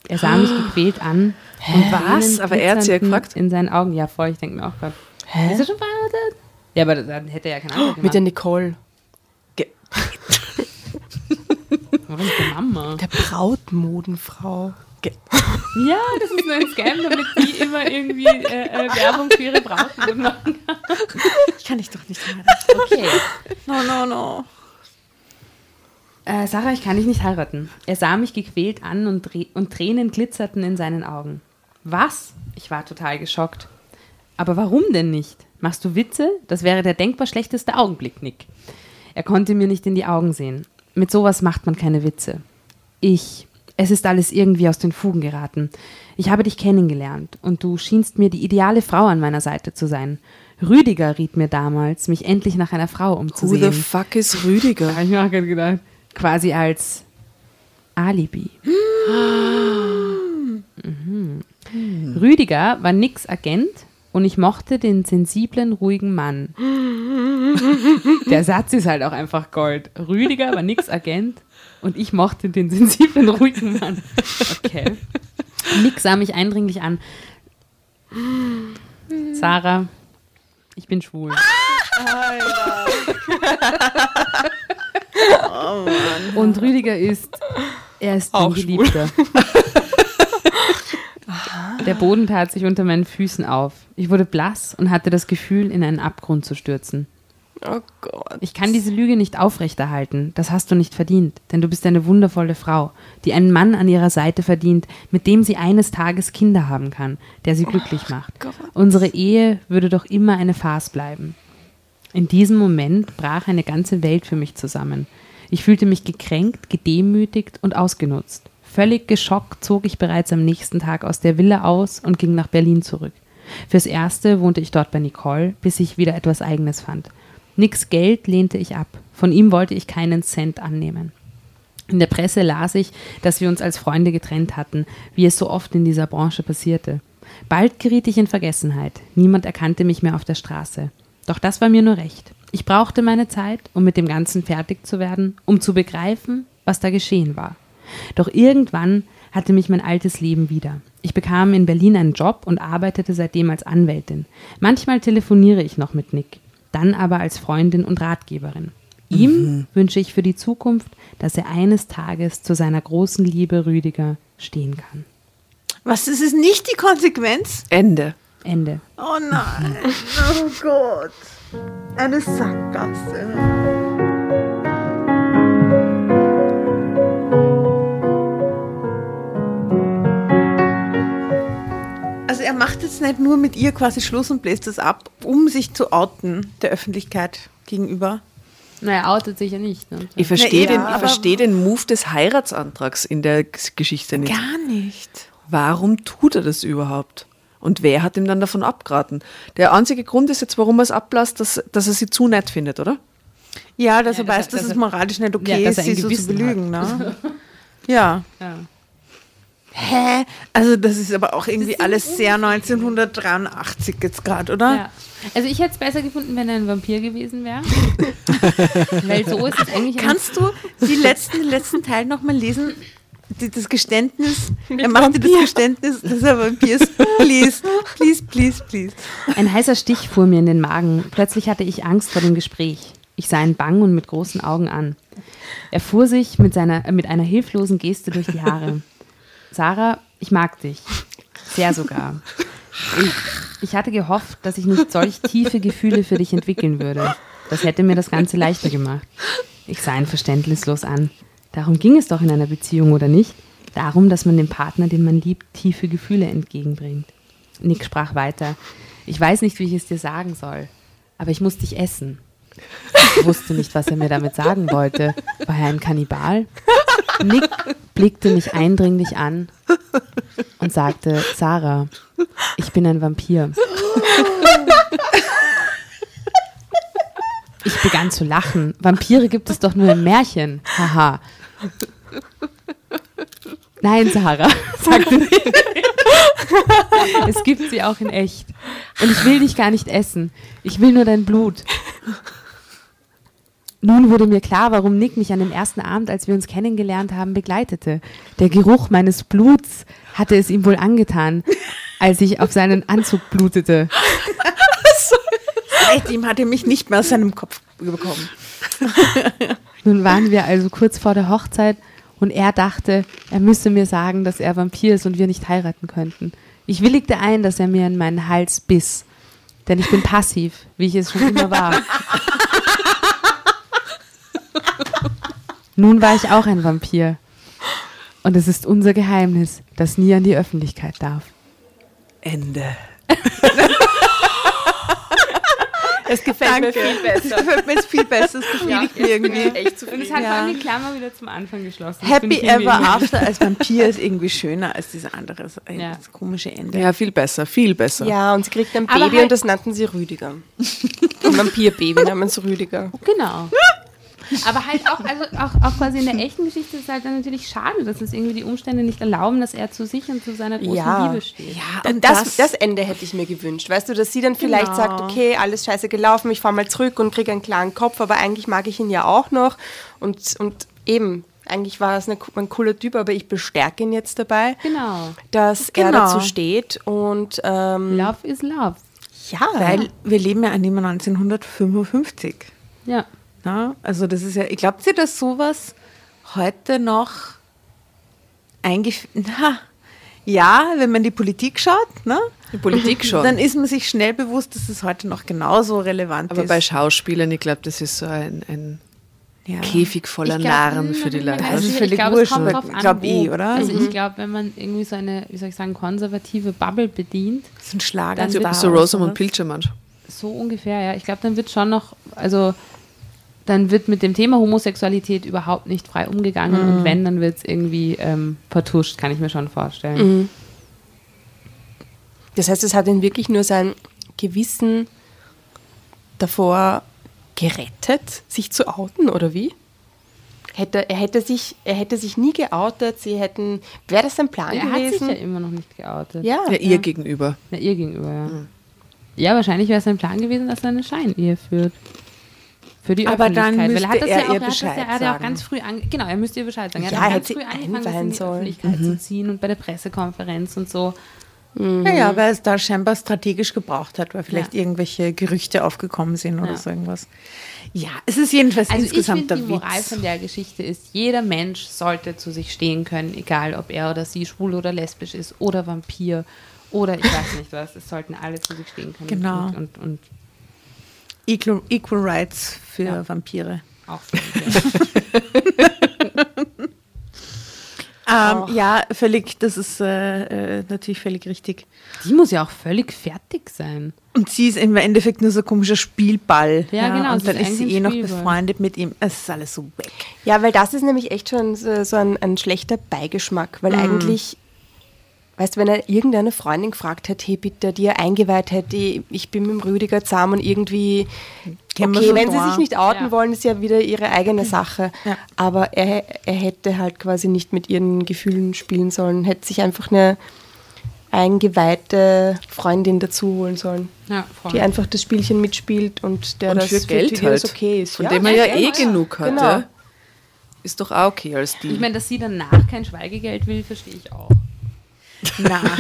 Er sah mich gequält an. Und Was? Aber er hat sie ja gefragt. In seinen Augen. Ja, voll, ich denke mir auch gerade. Hä? Ist er schon verheiratet? Ja, aber dann hätte er ja keine Antwort Mit der Nicole. Ge- Warum ist der Mama? Der Brautmodenfrau. Ja, das ist nur ein Scam, damit die immer irgendwie äh, äh, Werbung für ihre Brautmoden machen kann. Ich kann dich doch nicht heiraten. Okay. No, no, no. Äh, Sarah, ich kann dich nicht heiraten. Er sah mich gequält an und, und Tränen glitzerten in seinen Augen. Was? Ich war total geschockt. Aber warum denn nicht? Machst du Witze? Das wäre der denkbar schlechteste Augenblick, Nick. Er konnte mir nicht in die Augen sehen. Mit sowas macht man keine Witze. Ich. Es ist alles irgendwie aus den Fugen geraten. Ich habe dich kennengelernt und du schienst mir die ideale Frau an meiner Seite zu sein. Rüdiger riet mir damals, mich endlich nach einer Frau Who umzusehen. the fuck is Rüdiger? Hab ich mir auch gerade gedacht. Quasi als Alibi. Mhm. Rüdiger war nix Agent und ich mochte den sensiblen, ruhigen Mann. Der Satz ist halt auch einfach Gold. Rüdiger war nix Agent und ich mochte den sensiblen, ruhigen Mann. Okay. Nick sah mich eindringlich an. Sarah, ich bin schwul. Und Rüdiger ist, er ist Auch mein Geliebter. Der Boden tat sich unter meinen Füßen auf. Ich wurde blass und hatte das Gefühl, in einen Abgrund zu stürzen. Oh Gott. Ich kann diese Lüge nicht aufrechterhalten. Das hast du nicht verdient, denn du bist eine wundervolle Frau, die einen Mann an ihrer Seite verdient, mit dem sie eines Tages Kinder haben kann, der sie glücklich macht. Unsere Ehe würde doch immer eine Farce bleiben. In diesem Moment brach eine ganze Welt für mich zusammen. Ich fühlte mich gekränkt, gedemütigt und ausgenutzt. Völlig geschockt zog ich bereits am nächsten Tag aus der Villa aus und ging nach Berlin zurück. Fürs Erste wohnte ich dort bei Nicole, bis ich wieder etwas Eigenes fand. Nix Geld lehnte ich ab. Von ihm wollte ich keinen Cent annehmen. In der Presse las ich, dass wir uns als Freunde getrennt hatten, wie es so oft in dieser Branche passierte. Bald geriet ich in Vergessenheit. Niemand erkannte mich mehr auf der Straße. Doch das war mir nur recht. Ich brauchte meine Zeit, um mit dem Ganzen fertig zu werden, um zu begreifen, was da geschehen war. Doch irgendwann hatte mich mein altes Leben wieder. Ich bekam in Berlin einen Job und arbeitete seitdem als Anwältin. Manchmal telefoniere ich noch mit Nick, dann aber als Freundin und Ratgeberin. Ihm wünsche ich für die Zukunft, dass er eines Tages zu seiner großen Liebe Rüdiger stehen kann. Was, das ist nicht die Konsequenz? Ende. Ende. Oh nein, oh Gott. Eine Sackgasse. Also er macht jetzt nicht nur mit ihr quasi Schluss und bläst das ab, um sich zu outen der Öffentlichkeit gegenüber. Naja, er outet sich ja nicht. Ne? Ich verstehe ja, den, ich verstehe den Move des Heiratsantrags in der Geschichte nicht. Gar nicht. Warum tut er das überhaupt? Und wer hat ihm dann davon abgeraten? Der einzige Grund ist jetzt, warum er es ablässt, dass, dass er sie zu nett findet, oder? Ja, dass Ja, er dass weiß, dass, dass es moralisch nicht okay Ja, dass ist, er sie so zu belügen. Ne? ja. Ja. Hä? Also das ist aber auch irgendwie alles sehr 1983 jetzt gerade, oder? Ja. Also ich hätte es besser gefunden, wenn er ein Vampir gewesen wäre. Weil so ist es eigentlich. Kannst du die letzten, den letzten Teil nochmal lesen? Die, das Geständnis, er macht dir das Geständnis, dass er Vampir ist. Please, please, please, please. Ein heißer Stich fuhr mir in den Magen. Plötzlich hatte ich Angst vor dem Gespräch. Ich sah ihn bang und mit großen Augen an. Er fuhr sich mit, seiner, mit einer hilflosen Geste durch die Haare. Sarah, ich mag dich. Sehr sogar. Ich, ich hatte gehofft, dass ich nicht solch tiefe Gefühle für dich entwickeln würde. Das hätte mir das Ganze leichter gemacht. Ich sah ihn verständnislos an. Darum ging es doch in einer Beziehung, oder nicht? Darum, dass man dem Partner, den man liebt, tiefe Gefühle entgegenbringt. Nick sprach weiter. Ich weiß nicht, wie ich es dir sagen soll, aber ich muss dich essen. Ich wusste nicht, was er mir damit sagen wollte. War er ein Kannibal? Nick blickte mich eindringlich an und sagte, Sarah, ich bin ein Vampir. Ich begann zu lachen. Vampire gibt es doch nur im Märchen. Haha. Nein, Sarah, sagte Nick. Es gibt sie auch in echt. Und ich will dich gar nicht essen. Ich will nur dein Blut. Nun wurde mir klar, warum Nick mich an dem ersten Abend, als wir uns kennengelernt haben, begleitete. Der Geruch meines Bluts hatte es ihm wohl angetan, als ich auf seinen Anzug blutete. Seitdem hat er mich nicht mehr aus seinem Kopf bekommen. Nun waren wir also kurz vor der Hochzeit und er dachte, er müsse mir sagen, dass er Vampir ist und wir nicht heiraten könnten. Ich willigte ein, dass er mir in meinen Hals biss. Denn ich bin passiv, wie ich es schon immer war. Nun war ich auch ein Vampir. Und es ist unser Geheimnis, das nie an die Öffentlichkeit darf. Ende. Es gefällt mir viel besser. gefällt mir jetzt viel besser, das befriedigt mir irgendwie. Echt Und es hat Ja. allem die Klammer wieder zum Anfang geschlossen. Das Happy Ever After als Vampir ist irgendwie schöner als dieses andere, das, Ja. das komische Ende. Ja, viel besser, viel besser. Ja, und sie kriegt ein Aber Baby halt- und das nannten sie Rüdiger. Ein Vampirbaby namens Rüdiger. Genau. Aber halt auch, also auch, auch quasi in der echten Geschichte ist es halt dann natürlich schade, dass es irgendwie die Umstände nicht erlauben, dass er zu sich und zu seiner großen Ja. Liebe steht. Ja, Und das, das Ende hätte ich mir gewünscht. Weißt du, dass sie dann vielleicht Genau. sagt, okay, alles scheiße gelaufen, ich fahre mal zurück und kriege einen klaren Kopf, aber eigentlich mag ich ihn ja auch noch. Und, und eben, eigentlich war es eine, ein cooler Typ, aber ich bestärke ihn jetzt dabei, Genau. dass er Genau. dazu steht. Und ähm, Love is love. ja, Weil wir leben ja an dem 1955. Ja. Na, also das ist ja, glaubt ihr, dass sowas heute noch eingeführt, ja, wenn man die Politik schaut, ne? Die Politik schon. dann ist man sich schnell bewusst, dass es heute noch genauso relevant Aber ist. bei Schauspielern, ich glaube, das ist so ein, ein ja. Käfig voller Ich glaub, Narren für die ich Leute. Also nicht sicher. völlig ich glaube, es kommt wurscht, drauf an, glaub wo. ich, oder? Also Mhm. ich glaube, wenn man irgendwie so eine, wie soll ich sagen, konservative Bubble bedient, so ein Schlager. Dann wird- so Rosamund Pilchermann. so ungefähr, ja. Ich glaube, dann wird schon noch, also dann wird mit dem Thema Homosexualität überhaupt nicht frei umgegangen Mhm. und wenn, dann wird es irgendwie ähm, vertuscht, kann ich mir schon vorstellen. das heißt, es hat ihn wirklich nur sein Gewissen davor gerettet, sich zu outen, oder wie? Hätte, er, hätte sich, er hätte sich nie geoutet, sie hätten. Wäre das ein Plan Er hat sich gewesen? ja immer noch nicht geoutet. ja, Ja, ihr gegenüber. Na, ihr gegenüber, ja. Ja, wahrscheinlich wäre es ein Plan gewesen, dass er eine Scheinehe führt. Für die Aber dann Öffentlichkeit. Weil er hat müsste das er ja auch, ihr er hat das ja, Bescheid er hat ja auch sagen. ganz früh an, genau, er müsste ihr Bescheid sagen. Er Ja, hat auch er ganz früh sie angefangen, das in die sollen. Öffentlichkeit zu ziehen und bei der Pressekonferenz und so. Ja, ja, weil es da scheinbar strategisch gebraucht hat, weil vielleicht Ja. irgendwelche Gerüchte aufgekommen sind oder Ja. so irgendwas. Ja, es ist jedenfalls Also ich insgesamt finde, der die Moral Witz. von der Geschichte ist, jeder Mensch sollte zu sich stehen können, egal ob er oder sie schwul oder lesbisch ist oder Vampir oder ich weiß nicht was. Es sollten alle zu sich stehen können. Genau. Und, und, und Equal, Equal Rights für Ja. Vampire. auch für die. Ähm, ja, völlig, das ist äh, äh, natürlich völlig richtig. die muss ja auch völlig fertig sein. Und sie ist im Endeffekt nur so ein komischer Spielball. Ja, genau, Und sie dann ist ist sie eh noch befreundet mit ihm. Es ist alles so weg. Ja, weil das ist nämlich echt schon so, so ein, ein schlechter Beigeschmack, weil eigentlich, weißt du, wenn er irgendeine Freundin gefragt hätte, hey bitte, die er eingeweiht hätte, ich bin mit dem Rüdiger zusammen und irgendwie, okay, wenn sie sich nicht outen Ja. wollen, ist ja wieder ihre eigene Sache. Ja. Aber er, er hätte halt quasi nicht mit ihren Gefühlen spielen sollen, hätte sich einfach eine eingeweihte Freundin dazu holen sollen, Ja, die einfach das Spielchen mitspielt und der Und das für Geld halt. okay ist. Von ja? dem er ja, ja, eh genug hatte. Genau. Ist doch auch okay als die. Ich meine, dass sie danach kein Schweigegeld will, verstehe ich auch. Na.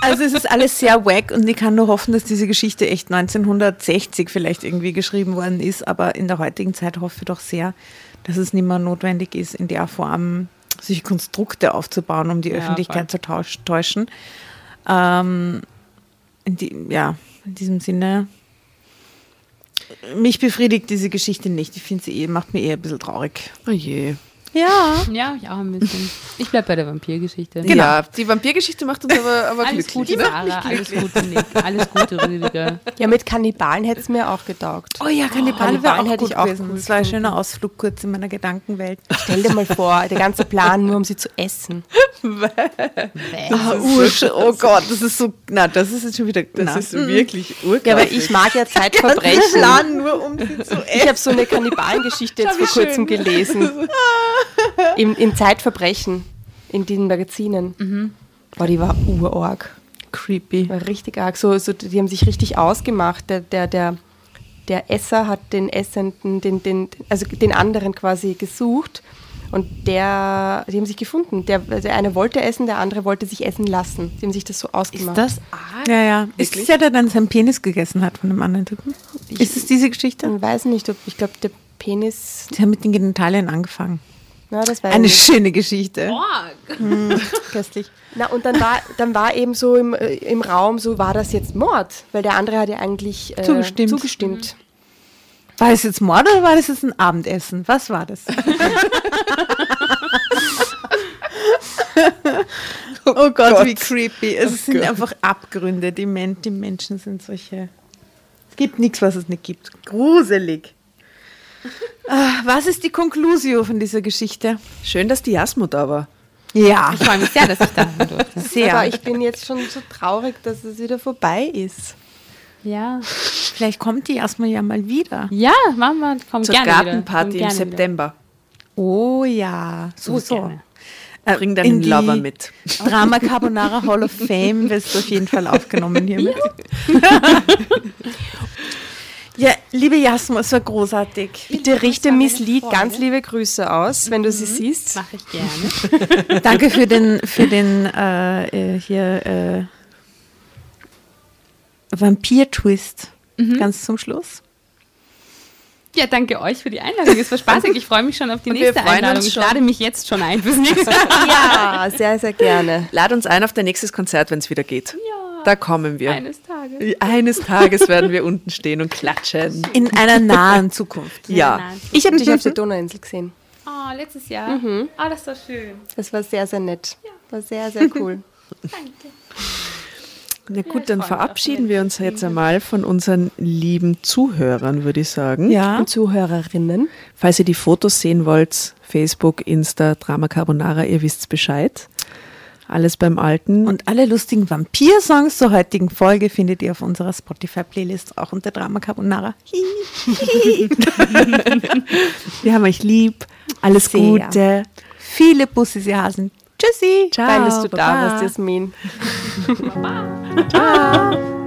Also es ist alles sehr wack und ich kann nur hoffen, dass diese Geschichte echt 1960 vielleicht irgendwie geschrieben worden ist, aber in der heutigen Zeit hoffe ich doch sehr, dass es nicht mehr notwendig ist, in der Form solche Konstrukte aufzubauen, um die Ja, Öffentlichkeit zu tausch, täuschen. Ähm, in die, ja, in diesem Sinne. Mich befriedigt diese Geschichte nicht. Ich finde sie eh, macht mir eher ein bisschen traurig. oh je. Ja. Ja, ich auch ein bisschen. Ich bleibe bei der Vampirgeschichte. Genau. Ja, die Vampirgeschichte macht uns aber, aber Alles glücklich. Gute, Sarah. Alles Gute, Nick. Alles Gute, Rüdiger. Ja, mit Kannibalen hätte es mir auch getaugt. Oh ja, Kannibalen Kannibalen wäre auch hätte ich auch gewesen. cool Das war ein schöner Ausflug kurz in meiner Gedankenwelt. Stell dir mal vor, der ganze Plan nur, um sie zu essen. Ah, Ursch, oh Gott, das ist so, na, das ist jetzt schon wieder, Das na. ist wirklich urkrass. Ja, aber ich mag ja Zeitverbrechen. Plan nur um sie zu Ich habe so eine Kannibalengeschichte jetzt vor kurzem gelesen. Im, Im Zeitverbrechen, in den Magazinen. Boah, die war urorg. Creepy. War richtig arg. So, so, die haben sich richtig ausgemacht. Der, der, der, der Esser hat den Essenden, den, den, also den anderen quasi gesucht. Und der, die haben sich gefunden. Der, der eine wollte essen, der andere wollte sich essen lassen. Die haben sich das so ausgemacht. Das arg? Ja, ja. Ist es der, der dann seinen Penis gegessen hat von dem anderen Typen? Ist es diese Geschichte? Ich weiß nicht, ob, ich glaube, der Penis, Sie haben mit den Genitalien angefangen. Weiß Eine schöne Geschichte. Arg. Köstlich. Na, und dann war, dann war eben so im, äh, im Raum, so war das jetzt Mord, weil der andere hat ja eigentlich äh, Zugestimmt. zugestimmt. War das jetzt Mord oder war das jetzt ein Abendessen? Was war das? oh Gott, wie creepy. Es sind einfach Abgründe. Die, Men die Menschen sind solche Gibt nichts, was es nicht gibt. Gruselig. Ah, was ist die Conclusio von dieser Geschichte? Schön, dass die Jasmo da war. Ja, Ich freue mich sehr, dass ich da sein durfte. sehr. Aber ich bin jetzt schon so traurig, dass es wieder vorbei ist. Ja. Vielleicht kommt die erstmal ja mal wieder. Ja, machen wir. Komm Zur gerne wieder. Gartenparty Komm im gerne September. Oh ja, so, Wieder. so. Gerne. Äh, Bring in deinen Lover mit. Drama Carbonara Hall of Fame wirst du auf jeden Fall aufgenommen hiermit. Ja, liebe Jasmo, es war großartig. Bitte richte Miss Lee ganz liebe Grüße aus, wenn du sie siehst. Mache ich gerne. Danke für den, für den äh, äh, hier äh, Vampir-Twist ganz zum Schluss. Ja, danke euch für die Einladung. Es war spaßig. Ich freue mich schon auf die Und nächste Einladung. Ich lade mich jetzt schon ein fürs nächste Mal. Ja, sehr, sehr gerne. Lad uns ein auf dein nächstes Konzert, wenn es wieder geht. Ja. Da kommen wir. Eines Tages. Eines Tages werden wir unten stehen und klatschen. In einer nahen Zukunft. Ja. Ich habe dich auf der Donauinsel gesehen. Oh, letztes Jahr. Ah, das war schön. Das war sehr, sehr nett. War sehr, sehr cool. Danke. Na gut, ich dann verabschieden wir uns jetzt einmal von unseren lieben Zuhörern, würde ich sagen. Ja. Und Zuhörerinnen. Falls ihr die Fotos sehen wollt, Facebook, Insta, Drama Carbonara, ihr wisst Bescheid. Alles beim Alten. Und alle lustigen Vampir-Songs zur heutigen Folge findet ihr auf unserer Spotify-Playlist, auch unter Drama Carbonara. wir haben euch lieb. Alles Sehr. Gute. Viele Bussis, ihr Hasen. Tschüssi. Ciao. Fein, dass du da Baba. warst, Jasmin. Ciao.